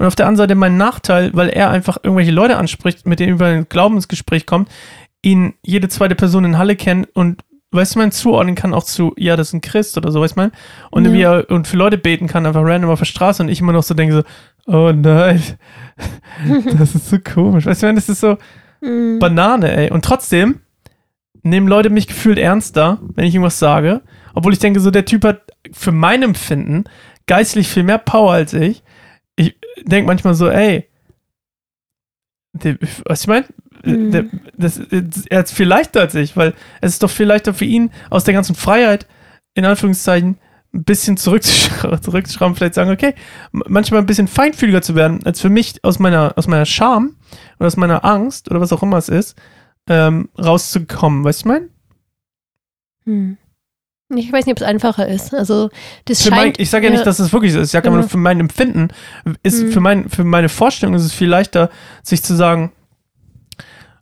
und auf der anderen Seite mein Nachteil, weil er einfach irgendwelche Leute anspricht, mit denen über ein Glaubensgespräch kommt, ihn jede zweite Person in Halle kennt und weißt du, man zuordnen kann auch zu, ja, das ist ein Christ oder so, weißt du? Und, Ja. und für Leute beten kann, einfach random auf der Straße und ich immer noch so denke so, oh nein, das ist so komisch. Weißt du, man, das ist so Mhm. Banane, ey. Und trotzdem nehmen Leute mich gefühlt ernster, wenn ich irgendwas sage, obwohl ich denke so, der Typ hat für mein Empfinden geistlich viel mehr Power als ich. Ich denke manchmal so, ey, der, was ich meine? Mhm. Der, das, er hat es viel leichter als ich, weil es ist doch viel leichter für ihn, aus der ganzen Freiheit, in Anführungszeichen, ein bisschen zurückzuschrauben, zurückzuschrauben vielleicht sagen, okay, manchmal ein bisschen feinfühliger zu werden, als für mich aus meiner, aus meiner Scham oder aus meiner Angst oder was auch immer es ist, ähm, rauszukommen. Weißt du, ich meine? Hm. Ich weiß nicht, ob es einfacher ist. Also, das Für mein, scheint. ich sage ja, nicht, dass es wirklich so ist. Ich sage Ja. nur für mein Empfinden ist, Mhm. für, mein, für meine Vorstellung ist es viel leichter, sich zu sagen,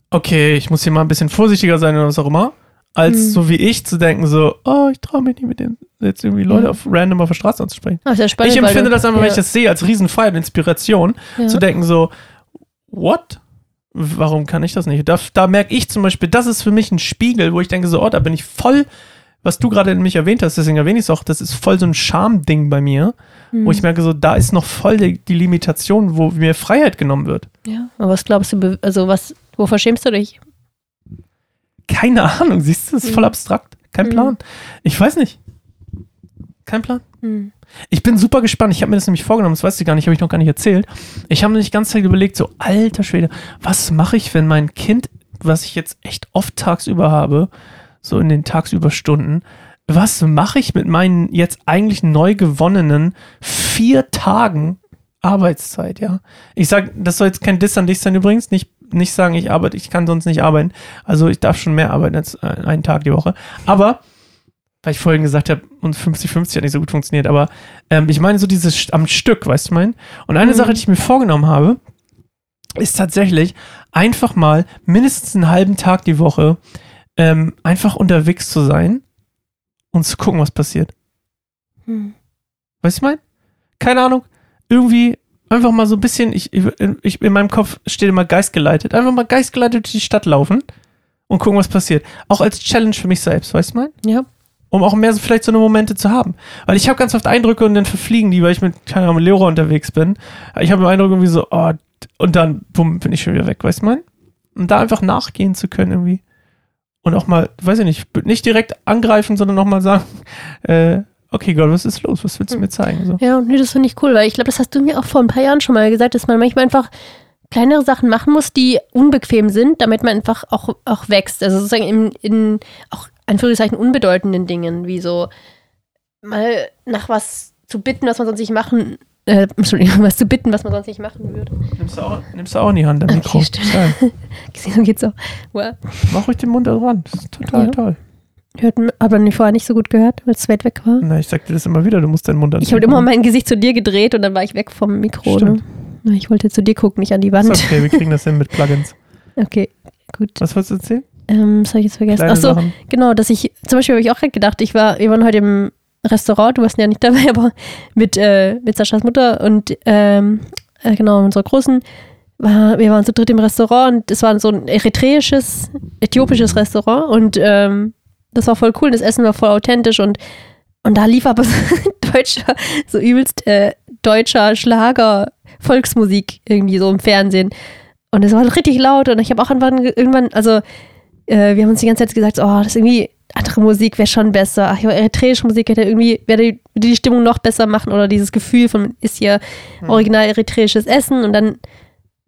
okay, ich muss hier mal ein bisschen vorsichtiger sein oder was auch immer, als Mhm. so wie ich zu denken, so, oh, ich traue mich nicht mit dem jetzt irgendwie Leute Ja. auf random auf der Straße anzusprechen. Sehr spannend, ich empfinde du- das einfach, wenn ja, ich das sehe, als Riesenfreiheit und Inspiration, ja. zu denken so, what? Warum kann ich das nicht? Da, da merke ich zum Beispiel, das ist für mich ein Spiegel, wo ich denke so, oh, da bin ich voll, was du gerade in mich erwähnt hast, deswegen erwähne ich es auch, das ist voll so ein Schamding bei mir, Hm. wo ich merke so, da ist noch voll die, die Limitation, wo mir Freiheit genommen wird. Ja, aber was glaubst du, also was, wovor schämst du dich? Keine Ahnung, siehst du, das ist voll Mhm. abstrakt. Kein Mhm. Plan. Ich weiß nicht. Kein Plan. Hm. Ich bin super gespannt. Ich habe mir das nämlich vorgenommen, das weiß ich gar nicht, habe ich noch gar nicht erzählt. Ich habe mir die ganze Zeit überlegt, so, alter Schwede, was mache ich, wenn mein Kind, was ich jetzt echt oft tagsüber habe, so in den Tagsüberstunden, was mache ich mit meinen jetzt eigentlich neu gewonnenen vier Tagen Arbeitszeit, ja? Ich sage, das soll jetzt kein Diss an dich sein übrigens, nicht, nicht sagen, ich arbeite, ich kann sonst nicht arbeiten. Also ich darf schon mehr arbeiten als äh, einen Tag die Woche. Aber weil ich vorhin gesagt habe, und 50-50 hat nicht so gut funktioniert, aber ähm, ich meine so dieses am Stück, weißt du mein? Und eine Mhm. Sache, die ich mir vorgenommen habe, ist tatsächlich einfach mal mindestens einen halben Tag die Woche ähm, einfach unterwegs zu sein und zu gucken, was passiert. Hm. Weißt du mein? Keine Ahnung, irgendwie einfach mal so ein bisschen, ich, ich, in meinem Kopf steht immer geistgeleitet, einfach mal geistgeleitet durch die Stadt laufen und gucken, was passiert. Auch als Challenge für mich selbst, weißt du mein? Ja. um auch mehr so vielleicht so eine Momente zu haben. Weil ich habe ganz oft Eindrücke und dann verfliegen die, weil ich mit, keine Ahnung, mit Leora unterwegs bin. Ich habe den Eindruck irgendwie so, oh, und dann, bumm, bin ich schon wieder weg, weißt du mein? Und da einfach nachgehen zu können irgendwie. Und auch mal, weiß ich nicht, nicht direkt angreifen, sondern auch mal sagen, äh, okay Gott, was ist los? Was willst du mir zeigen? So. Ja, nee, das finde ich cool, weil ich glaube, das hast du mir auch vor ein paar Jahren schon mal gesagt, dass man manchmal einfach kleinere Sachen machen muss, die unbequem sind, damit man einfach auch, auch wächst. Also sozusagen in, in auch Anführungszeichen unbedeutenden Dingen, wie so mal nach was zu bitten, was man sonst nicht machen, äh, Entschuldigung, was zu bitten, was man sonst nicht machen würde. Nimmst, du auch, nimmst du auch in die Hand am Mikro. Okay, So geht's auch. Wow. mach ruhig den Mund dran. Das ist total Ja. toll. Hört, hat man mich vorher nicht so gut gehört, weil es weit weg war. Na, ich sag dir das immer wieder, du musst deinen Mund Ich habe immer mein Gesicht zu dir gedreht und dann war ich weg vom Mikro. Ne? Stimmt. Na, Ich wollte zu dir gucken, nicht an die Wand. Ist okay, wir kriegen das hin mit Plugins. Okay, gut. Was wolltest du erzählen? Ähm, das habe ich jetzt vergessen. Kleine Achso, Sachen. genau, dass ich, zum Beispiel habe ich auch gerade gedacht, ich war, wir waren heute im Restaurant, du warst ja nicht dabei, aber mit, äh, mit Saschas Mutter und ähm, äh, genau, unserer Großen, war, wir waren zu dritt im Restaurant und es war so ein eritreisches, äthiopisches Restaurant und ähm, das war voll cool, das Essen war voll authentisch und, und da lief aber so deutscher, so übelst äh, deutscher Schlager, Volksmusik irgendwie so im Fernsehen. Und es war richtig laut und ich habe auch irgendwann, irgendwann also äh, wir haben uns die ganze Zeit gesagt, oh, das ist irgendwie andere Musik wäre schon besser. Ach ja, eritreische Musik hätte irgendwie, würde die Stimmung noch besser machen oder dieses Gefühl von, ist hier original eritreisches Essen und dann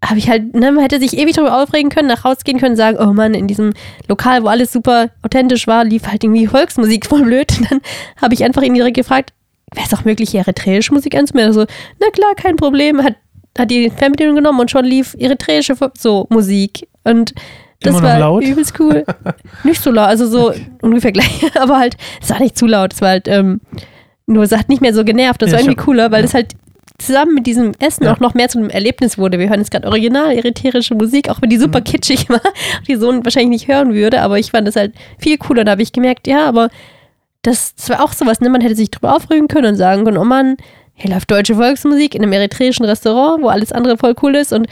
habe ich halt, ne, man hätte sich ewig darüber aufregen können, nach Hause gehen können, sagen, oh Mann, in diesem Lokal, wo alles super authentisch war, lief halt irgendwie Volksmusik voll blöd. Und dann habe ich einfach ihn direkt gefragt, wäre es auch möglich, hier eritreische Musik anzumelden? Also, na klar, kein Problem. Hat, hat die Fernbedienung genommen und schon lief eritreische so Musik. Und das Immer noch war laut? übelst cool. nicht so laut, also so ungefähr gleich, aber halt, es war nicht zu laut. Es war halt, ähm, nur es hat nicht mehr so genervt. Das Ja, war irgendwie hab- cooler, weil ja. es halt zusammen mit diesem Essen Ja. auch noch mehr zu einem Erlebnis wurde. Wir hören jetzt gerade original eritreische Musik, auch wenn die super Mhm. kitschig war, die Sohn wahrscheinlich nicht hören würde, aber ich fand das halt viel cooler. Da habe ich gemerkt, ja, aber das, das war auch sowas, ne? Man hätte sich drüber aufregen können und sagen können, oh Mann, hier läuft deutsche Volksmusik in einem eritreischen Restaurant, wo alles andere voll cool ist und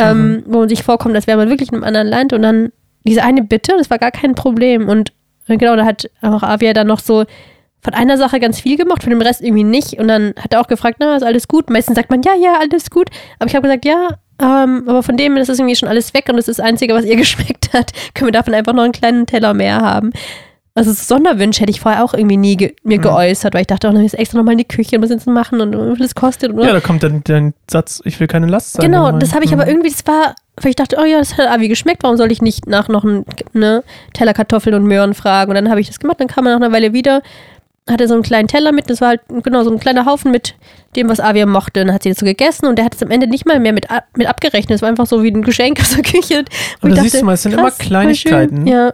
ähm, wo man sich vorkommt, als wäre man wirklich in einem anderen Land und dann diese eine Bitte, das war gar kein Problem und Und genau, da hat auch Avia dann noch so von einer Sache ganz viel gemacht, von dem Rest irgendwie nicht. Und dann hat er auch gefragt, na, ist alles gut? Meistens sagt man, ja, ja, alles gut. Aber ich habe gesagt, ja, ähm, aber von dem ist es irgendwie schon alles weg und das ist das Einzige, was ihr geschmeckt hat. Können wir davon einfach noch einen kleinen Teller mehr haben? Also Sonderwünsche hätte ich vorher auch irgendwie nie ge mir Mhm. geäußert, weil ich dachte, oh, dann ist extra nochmal in die Küche und was jetzt machen und wie viel das kostet. Und Ja, da kommt dann dein Satz, ich will keine Last sein. Genau, das habe ich aber Mhm. irgendwie, das war, weil ich dachte, oh ja, das hat Avi geschmeckt, warum soll ich nicht nach noch einen ne, Teller Kartoffeln und Möhren fragen? Und dann habe ich das gemacht, dann kam er nach einer Weile wieder, hatte so einen kleinen Teller mit, das war halt genau so ein kleiner Haufen mit dem, was Avia mochte. Und dann hat sie das so gegessen und der hat es am Ende nicht mal mehr mit, mit abgerechnet. Es war einfach so wie ein Geschenk aus der Küche. Und ich da siehst du mal, es sind immer krass, voll Kleinigkeiten. Ja,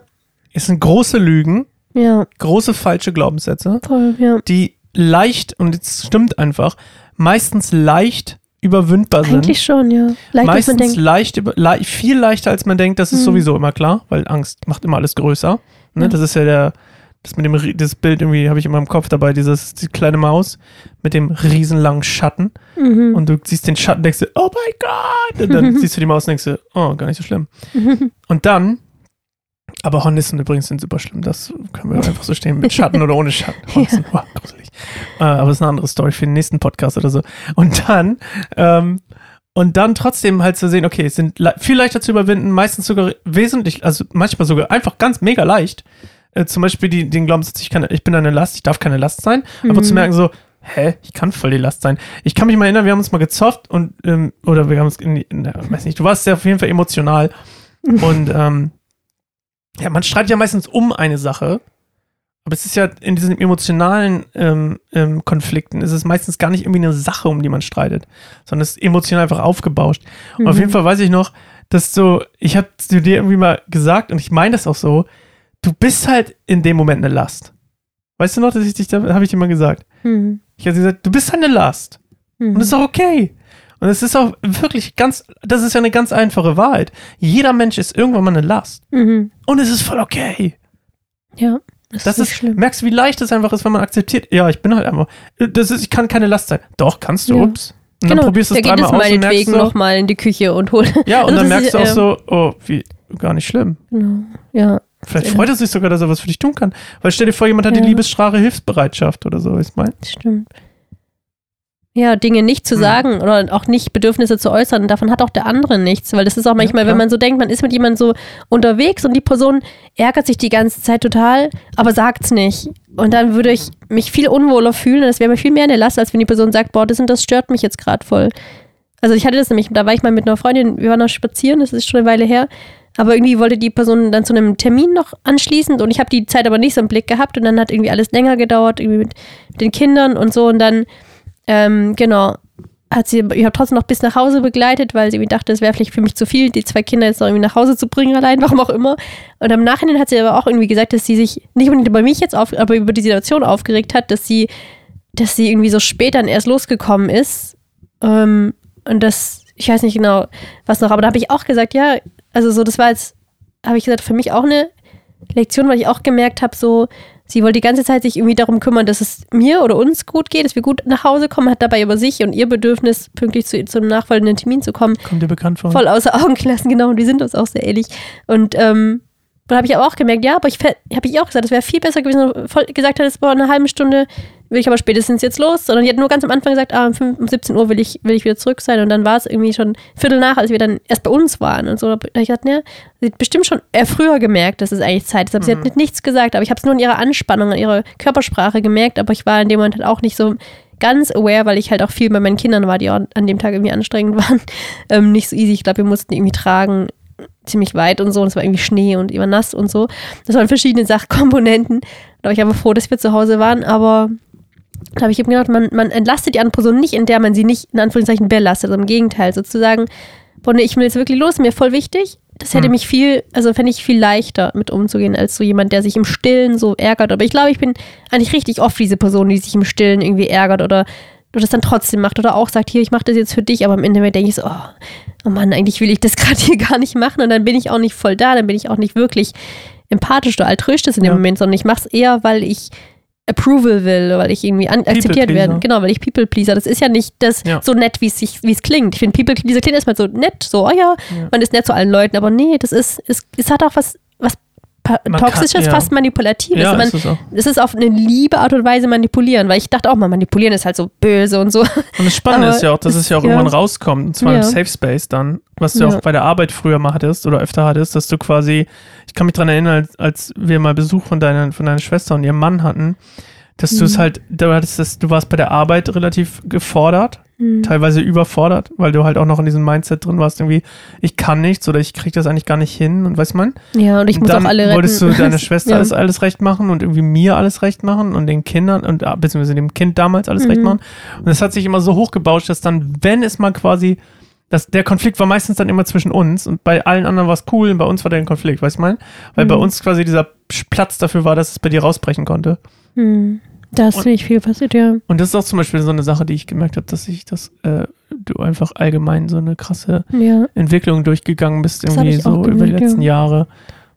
Es sind große Lügen, ja, große falsche Glaubenssätze, voll, ja. die leicht, und es stimmt einfach, meistens leicht überwindbar sind. Eigentlich schon, ja. Leicht, meistens leicht über, le viel leichter, als man denkt. Das ist Mhm. sowieso immer klar, weil Angst macht immer alles größer. Ne? Ja. Das ist ja der, das mit dem, das Bild irgendwie habe ich immer im Kopf dabei, dieses, die kleine Maus mit dem riesenlangen Schatten. Mhm. Und du siehst den Schatten, denkst du, oh mein Gott! Und dann siehst du die Maus und denkst du, oh, gar nicht so schlimm. Und dann, aber Hornissen übrigens sind super schlimm. Das können wir einfach so stehen, mit Schatten oder ohne Schatten. Hornissen, wow, gruselig. Äh, aber das ist eine andere Story für den nächsten Podcast oder so. Und dann, ähm, und dann trotzdem halt zu sehen, okay, es sind le viel leichter zu überwinden, meistens sogar wesentlich, also manchmal sogar einfach ganz mega leicht. Äh, zum Beispiel die, den Glaubenssatz, ich, kann, ich bin eine Last, ich darf keine Last sein. Aber Mhm. zu merken so, hä, ich kann voll die Last sein. Ich kann mich mal erinnern, wir haben uns mal gezofft und, ähm, oder wir haben uns, in, die- in, weiß nicht, du warst ja auf jeden Fall emotional. und ähm, ja, man streitet ja meistens um eine Sache. Aber es ist ja in diesen emotionalen ähm, ähm, Konflikten ist es meistens gar nicht irgendwie eine Sache, um die man streitet, sondern es ist emotional einfach aufgebauscht. Und auf Mhm. jeden Fall weiß ich noch, dass so, ich habe zu dir irgendwie mal gesagt und ich meine das auch so, du bist halt in dem Moment eine Last. Weißt du noch, dass ich dich, da habe ich dir mal gesagt. Mhm. Ich habe gesagt, du bist halt eine Last. Mhm. Und das ist auch okay. Und es ist auch wirklich ganz, das ist ja eine ganz einfache Wahrheit. Jeder Mensch ist irgendwann mal eine Last. Mhm. Und es ist voll okay. Ja, das, Das ist ist, schlimm. merkst du, wie leicht es einfach ist, wenn man akzeptiert, ja, ich bin halt einfach, das ist, ich kann keine Last sein. Doch, kannst du, Ja. ups. Und dann probierst du es dreimal aus und merkst so, nochmal in die Küche und hol. ja, und Also dann merkst ist, du auch ähm, so, oh, wie, gar nicht schlimm. Genau. Ja. Vielleicht freut er sich sogar, dass er was für dich tun kann. Weil stell dir vor, jemand hat Ja. die Liebesstrafe Hilfsbereitschaft oder so, ich meine. Stimmt. Ja, Dinge nicht zu Hm. sagen oder auch nicht Bedürfnisse zu äußern, davon hat auch der andere nichts, weil das ist auch manchmal, klar. wenn man so denkt, man ist mit jemandem so unterwegs und die Person ärgert sich die ganze Zeit total, aber sagt's nicht. Und dann würde ich mich viel unwohler fühlen und das wäre mir viel mehr eine Last, als wenn die Person sagt, boah, das und das stört mich jetzt gerade voll. Also ich hatte das nämlich, da war ich mal mit einer Freundin, wir waren noch spazieren, das ist schon eine Weile her, aber irgendwie wollte die Person dann zu einem Termin noch anschließend und ich habe die Zeit aber nicht so im Blick gehabt und dann hat irgendwie alles länger gedauert, irgendwie mit den Kindern und so und dann, ähm, genau, hat sie, ich habe trotzdem noch bis nach Hause begleitet, weil sie dachte, es wäre vielleicht für mich zu viel, die zwei Kinder jetzt noch irgendwie nach Hause zu bringen allein, warum auch immer. Und am Nachhinein hat sie aber auch irgendwie gesagt, dass sie sich nicht unbedingt über mich jetzt auf, aber über die Situation aufgeregt hat, dass sie, dass sie irgendwie so spät dann erst losgekommen ist. Ähm, und das, ich weiß nicht genau, was noch, aber da habe ich auch gesagt, ja, also so, das war jetzt, habe ich gesagt, für mich auch eine Lektion, weil ich auch gemerkt habe, so, sie wollte die ganze Zeit sich irgendwie darum kümmern, dass es mir oder uns gut geht, dass wir gut nach Hause kommen, hat dabei über sich und ihr Bedürfnis, pünktlich zu, zum nachfolgenden Termin zu kommen, Kommt dir bekannt vor? voll außer Augen gelassen, genau, und wir sind uns auch sehr ähnlich. Und ähm, da habe ich aber auch gemerkt, ja, aber ich habe ich auch gesagt, es wäre viel besser gewesen, wenn du voll gesagt hättest, boah, in einer halben Stunde will ich aber spätestens jetzt los, sondern die hat nur ganz am Anfang gesagt, ah, um, 5, um 17 Uhr will ich, will ich wieder zurück sein und dann war es irgendwie schon Viertel nach, als wir dann erst bei uns waren und so. Da habe ich gedacht, ne, sie hat bestimmt schon eher früher gemerkt, dass es eigentlich Zeit ist, aber sie hat nicht nichts gesagt, aber ich habe es nur in ihrer Anspannung, an ihrer Körpersprache gemerkt, aber ich war in dem Moment halt auch nicht so ganz aware, weil ich halt auch viel bei meinen Kindern war, die auch an dem Tag irgendwie anstrengend waren. Ähm, nicht so easy. Ich glaube, wir mussten irgendwie tragen ziemlich weit und so. Und es war irgendwie Schnee und immer nass und so. Das waren verschiedene Sachkomponenten. Da war ich aber froh, dass wir zu Hause waren. Aber da habe ich eben gedacht, man, man entlastet die andere Person nicht, indem man sie nicht in Anführungszeichen belastet. Also im Gegenteil, sozusagen, boah, nee, ich will jetzt wirklich los, mir voll wichtig. Das hätte Hm. mich viel, also fände ich viel leichter mit umzugehen, als so jemand, der sich im Stillen so ärgert. Aber ich glaube, ich bin eigentlich richtig oft diese Person, die sich im Stillen irgendwie ärgert oder oder das dann trotzdem macht oder auch sagt, hier, ich mache das jetzt für dich, aber am Ende denke ich so, oh, oh Mann, eigentlich will ich das gerade hier gar nicht machen und dann bin ich auch nicht voll da, dann bin ich auch nicht wirklich empathisch oder altruistisch in dem Ja. Moment, sondern ich mache es eher, weil ich Approval will, weil ich irgendwie akzeptiert People-Pleaser. werde. Genau, weil ich People Pleaser. Das ist ja nicht das Ja. so nett, wie es klingt. Ich finde People Pleaser klingt erstmal so nett, so, oh ja, Ja. man ist nett zu allen Leuten, aber nee, das ist, es, es hat auch was, toxisch kann- ist, ja. fast manipulativ. Ja, ist. Man, ist es es ist auf eine liebe Art und Weise manipulieren, weil ich dachte auch mal, manipulieren ist halt so böse und so. Und das Spannende Aber ist ja auch, dass es ja auch ja. irgendwann rauskommt, und zwar im Safe Space dann, was du Ja. auch bei der Arbeit früher mal hattest oder öfter hattest, dass du quasi, ich kann mich dran erinnern, als, als wir mal Besuch von deiner, von deiner Schwester und ihrem Mann hatten, dass du es Mhm. halt, du hattest das, du warst bei der Arbeit relativ gefordert, Hm. teilweise überfordert, weil du halt auch noch in diesem Mindset drin warst, irgendwie, ich kann nichts oder ich krieg das eigentlich gar nicht hin und weißt man, Ja, und ich muss dann auch alle retten. wolltest du deiner Schwester Ja. alles, alles recht machen und irgendwie mir alles recht machen und den Kindern und ah, beziehungsweise dem Kind damals alles recht Mhm. machen. Und es hat sich immer so hochgebauscht, dass dann, wenn es mal quasi, dass der Konflikt war meistens dann immer zwischen uns und bei allen anderen war es cool und bei uns war der ein Konflikt, weißt du mal? Weil bei Mhm. uns quasi dieser Platz dafür war, dass es bei dir rausbrechen konnte. Hm. Da ist Und- nicht viel passiert, ja. Und das ist auch zum Beispiel so eine Sache, die ich gemerkt habe, dass ich, dass äh, du einfach allgemein so eine krasse Ja. Entwicklung durchgegangen bist, Das irgendwie so über die gemerkt, letzten ja. Jahre,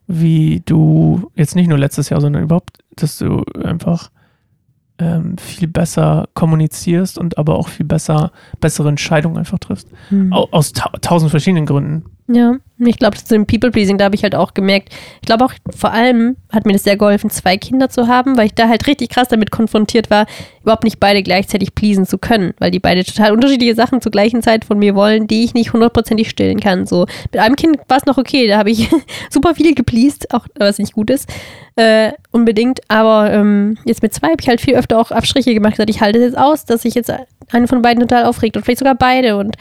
wie du, jetzt nicht nur letztes Jahr, sondern überhaupt, dass du einfach ähm, viel besser kommunizierst und aber auch viel besser, bessere Entscheidungen einfach triffst. Hm. Au- Aus ta tausend verschiedenen Gründen. Ja, ich glaube, zu dem People-Pleasing, da habe ich halt auch gemerkt, ich glaube auch vor allem hat mir das sehr geholfen, zwei Kinder zu haben, weil ich da halt richtig krass damit konfrontiert war, überhaupt nicht beide gleichzeitig pleasen zu können, weil die beide total unterschiedliche Sachen zur gleichen Zeit von mir wollen, die ich nicht hundertprozentig stillen kann. So, mit einem Kind war es noch okay, da habe ich super viel gepleased, auch was nicht gut ist, äh, unbedingt, aber ähm, jetzt mit zwei habe ich halt viel öfter auch Abstriche gemacht, gesagt, ich halte es jetzt aus, dass sich jetzt eine von beiden total aufregt und vielleicht sogar beide und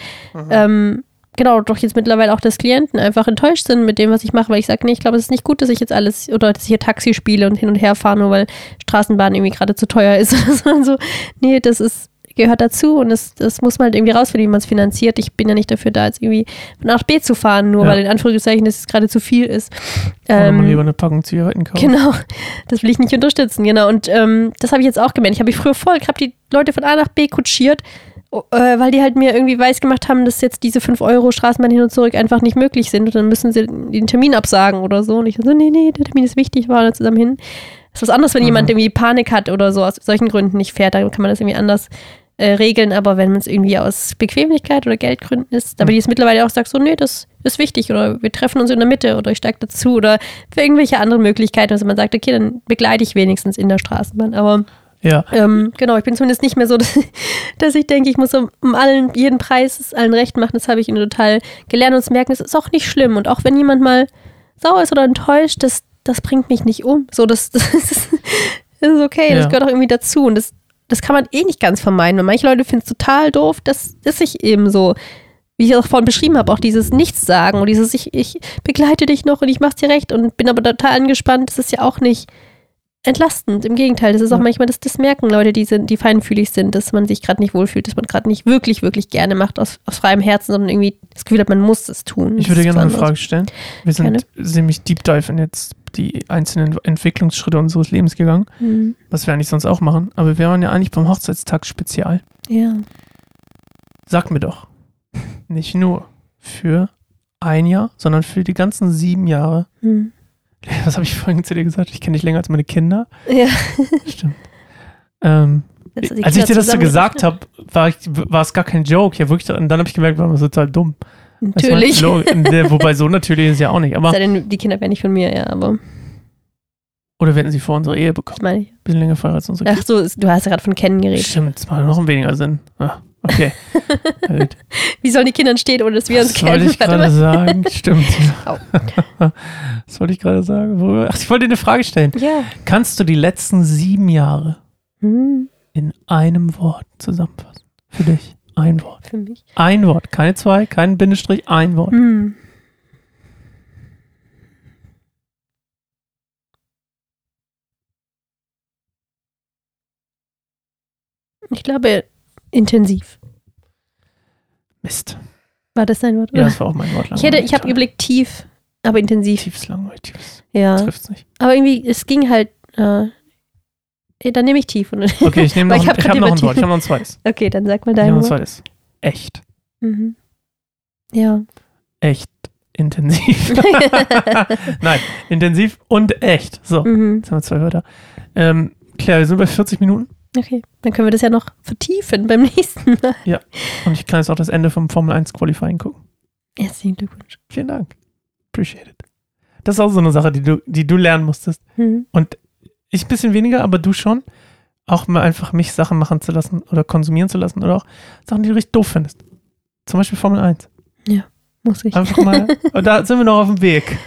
ähm, genau, doch jetzt mittlerweile auch, dass Klienten einfach enttäuscht sind mit dem, was ich mache, weil ich sage, nee, ich glaube, es ist nicht gut, dass ich jetzt alles oder dass ich hier Taxi spiele und hin und her fahre, nur weil Straßenbahn irgendwie gerade zu teuer ist. Sondern so, nee, das ist gehört dazu und das, das muss man halt irgendwie rausfinden, wie man es finanziert. Ich bin ja nicht dafür da, jetzt irgendwie von A nach B zu fahren, nur Ja. weil in Anführungszeichen es gerade zu viel ist. Oder man Ähm, lieber eine Packung Zigaretten kaufen. Genau, das will ich nicht unterstützen, genau. Und ähm, das habe ich jetzt auch gemerkt. Ich habe mich früher voll, ich habe die Leute von A nach B kutschiert, äh, weil die halt mir irgendwie weiß gemacht haben, dass jetzt diese 5 Euro Straßenbahn hin und zurück einfach nicht möglich sind und dann müssen sie den Termin absagen oder so. Und ich so, nee, nee, der Termin ist wichtig, wir fahren da zusammen hin. Das ist was anderes, wenn Mhm. jemand irgendwie Panik hat oder so, aus solchen Gründen nicht fährt, dann kann man das irgendwie anders äh, regeln, aber wenn man es irgendwie aus Bequemlichkeit oder Geldgründen ist, da bin ich jetzt mittlerweile auch sage, so, nee, das ist wichtig oder wir treffen uns in der Mitte oder ich steige dazu oder für irgendwelche andere Möglichkeiten, also man sagt, okay, dann begleite ich wenigstens in der Straßenbahn, aber Ja, ähm, genau, ich bin zumindest nicht mehr so, dass, dass ich denke, ich muss um, um allen, jeden Preis es allen recht machen, das habe ich ihnen total gelernt und zu merken, es ist auch nicht schlimm. Und auch wenn jemand mal sauer ist oder enttäuscht, das, das bringt mich nicht um, so, das, das, ist, das ist okay, das Ja. gehört auch irgendwie dazu. Und das, das kann man eh nicht ganz vermeiden. Und manche Leute finden es total doof, dass, dass ich eben so, wie ich auch vorhin beschrieben habe, auch dieses Nichts sagen und dieses ich, ich begleite dich noch und ich mach's dir recht und bin aber total angespannt, das ist ja auch nicht entlastend. Im Gegenteil, das ist auch manchmal, das, das merken Leute, die, sind, die feinfühlig sind, dass man sich gerade nicht wohlfühlt, dass man gerade nicht wirklich, wirklich gerne macht aus, aus freiem Herzen, sondern irgendwie das Gefühl hat, man muss es tun. ich würde gerne eine. Frage stellen. Wir sind Gerne. ziemlich deep dive in jetzt die einzelnen Entwicklungsschritte unseres Lebens gegangen, Hm, was wir eigentlich sonst auch machen. Aber wir waren ja eigentlich beim Hochzeitstag spezial. Ja. Sag mir doch, nicht nur für ein Jahr, sondern für die ganzen sieben Jahre. Hm. Was habe ich vorhin zu dir gesagt? Ich kenne dich länger als meine Kinder. Ja. Stimmt. Ähm, als ich dir das so gesagt habe, war, war es gar kein Joke. Ja, wirklich. Und dann habe ich gemerkt, war das total dumm. Natürlich. ne, Wobei so natürlich ist es ja auch nicht. Aber, denn, die Kinder wären nicht von mir, ja, aber oder wir hätten sie vor unserer Ehe bekommen. das meine ich. bisschen länger vorher als unsere Ach so, du hast ja gerade von kennen geredet. Stimmt, das macht noch ein weniger Sinn. Ah, okay. Gut. Wie sollen die Kinder entstehen, ohne dass wir uns Das wollte ich gerade sagen. Stimmt. Das wollte ich gerade sagen. Ach, ich wollte dir eine Frage stellen. Ja. Kannst du die letzten sieben Jahre Hm, in einem Wort zusammenfassen? Für dich. Ein Wort. für mich. Ein Wort. Keine zwei, kein Bindestrich, ein Wort. Hm. Ich glaube, intensiv. Mist. War das dein Wort? Ja, oder? das war auch mein Wort. ich hätte, ich habe geblickt tief, aber intensiv. Tiefes langweilig. Tiefes. Ja. Trifft's nicht. Aber irgendwie, es ging halt. Äh, eh, dann nehme ich tief. Und Okay, ich nehme noch, ich ein- ich hab noch ein Wort. Ich habe noch ein zweites. okay, dann sag mal Ich dein habe noch ein Wort. zweites. Echt. Mhm. Ja. Echt intensiv. Nein, intensiv und echt. So, mhm. jetzt haben wir zwei Wörter. Ähm, Claire, wir sind bei 40 Minuten Okay, dann können wir das ja noch vertiefen beim nächsten Mal. und ich kann jetzt auch das Ende vom Formel 1 Qualifying gucken. Herzlichen Glückwunsch. Vielen Dank. Appreciate it. Das ist auch so eine Sache, die du, die du lernen musstest. Hm. Und ich ein bisschen weniger, aber du schon. Auch mal einfach mich Sachen machen zu lassen oder konsumieren zu lassen oder auch Sachen, die du richtig doof findest. Zum Beispiel Formel 1. Muss ich. Einfach mal, und da sind wir noch auf dem Weg.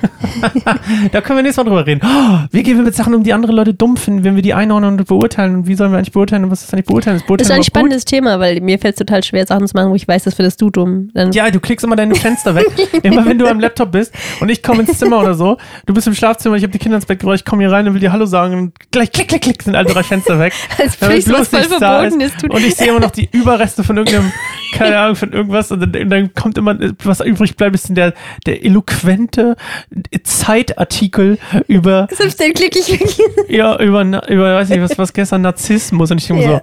da können wir nächstes Mal drüber reden. Oh, wie gehen wir mit Sachen um, die andere Leute dumm finden, wenn wir die einordnen und beurteilen? Und wie sollen wir eigentlich beurteilen und was ist eigentlich beurteilen? Ist Das beurteilen ist ein überhaupt gut? spannendes Thema, weil mir fällt es total schwer, Sachen zu machen, wo ich weiß, das findest du dumm. Dann Ja, du klickst immer deine Fenster weg. immer wenn du am Laptop bist und ich komme ins Zimmer oder so, du bist im Schlafzimmer, ich habe die Kinder ins Bett gebracht, ich komme hier rein und will dir Hallo sagen und gleich klick, klick, klick sind alle drei Fenster weg. als ich was bloß voll da verboten ist. Und ich sehe immer noch die Überreste von irgendeinem, keine Ahnung, von irgendwas und dann, und dann kommt immer, was übrig bleibt, ist der, der eloquente Zeitartikel über, Selbst den klicke ich weg. ja, über, über, weiß nicht, was, was gestern, Narzissmus und ich denke Ja.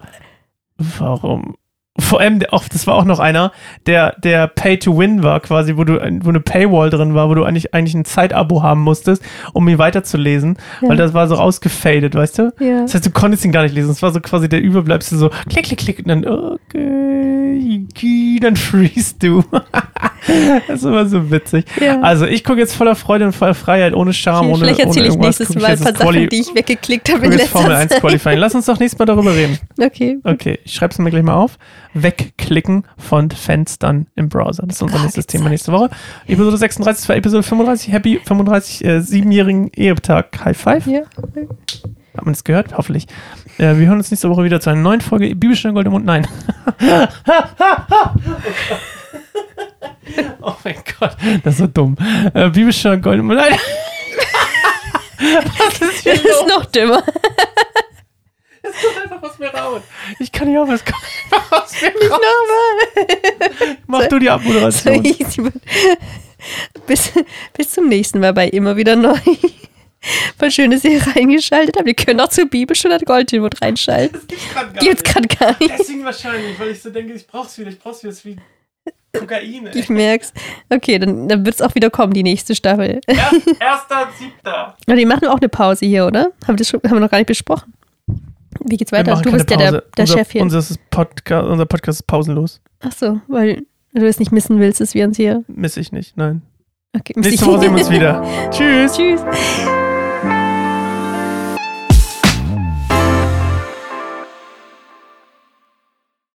so, warum? Vor allem, auch, das war auch noch einer, der, der Pay to Win war, quasi, wo du, wo eine Paywall drin war, wo du eigentlich, eigentlich ein Zeitabo haben musstest, um ihn weiterzulesen, weil das war so ausgefadet, weißt du? Ja. Das heißt, du konntest ihn gar nicht lesen. Es war so quasi der Überbleibsel so klick, klick, klick und dann okay, dann freest du. das ist immer so witzig. Ja. Also ich gucke jetzt voller Freude und voller Freiheit, ohne Scham, ohne Vielleicht erzähle ohne ich nächstes Mal ein paar Sachen, die ich weggeklickt habe in jetzt Formel letzter 1 Zeit. Qualifying. Lass uns doch nächstes Mal darüber reden. Okay. Okay, ich schreibe es mir gleich mal auf. Wegklicken von Fenstern im Browser. Das ist unser nächstes Thema nächste Woche. Episode 36 war Episode 35. Happy 35 äh, siebenjährigen Ehetag. High Five. Ja. Hat man es gehört? Hoffentlich. Äh, wir hören uns nächste Woche wieder zu einer neuen Folge Bibelstunde Gold im Mund. Nein. oh mein Gott, das ist so dumm. Äh, Bibelstunde Gold im Mund. Nein. Was ist hier Das ist noch dümmer. Es kommt einfach aus mir raus. Ich kann nicht auf, es kommt einfach aus mir raus. nochmal. Mach du die Abmoderation. bis, bis zum nächsten Mal bei Immer wieder neu. Voll schön, dass ihr reingeschaltet habt. Ihr könnt auch zur Bibel schon an Goldhilmut reinschalten. Das gibt's gerade gar Gibt's nicht. gar nicht. Deswegen wahrscheinlich, weil ich so denke, ich brauch's wieder, ich brauch's wieder. Das ist wie Kokain. ey. Ich merk's. Okay, dann, dann wird es auch wieder kommen, die nächste Staffel. Erst, erster, siebter. Und die machen auch eine Pause hier, oder? Haben wir, das schon, haben wir noch gar nicht besprochen. Wie geht's weiter? Du bist ja der, der unser, Chef hier. Unser Podcast, unser Podcast ist pausenlos. Ach so, weil du es nicht missen willst, dass wir uns hier. Miss ich nicht, nein. Okay, miss Nächste ich- Woche sehen wir uns wieder. Tschüss. Tschüss.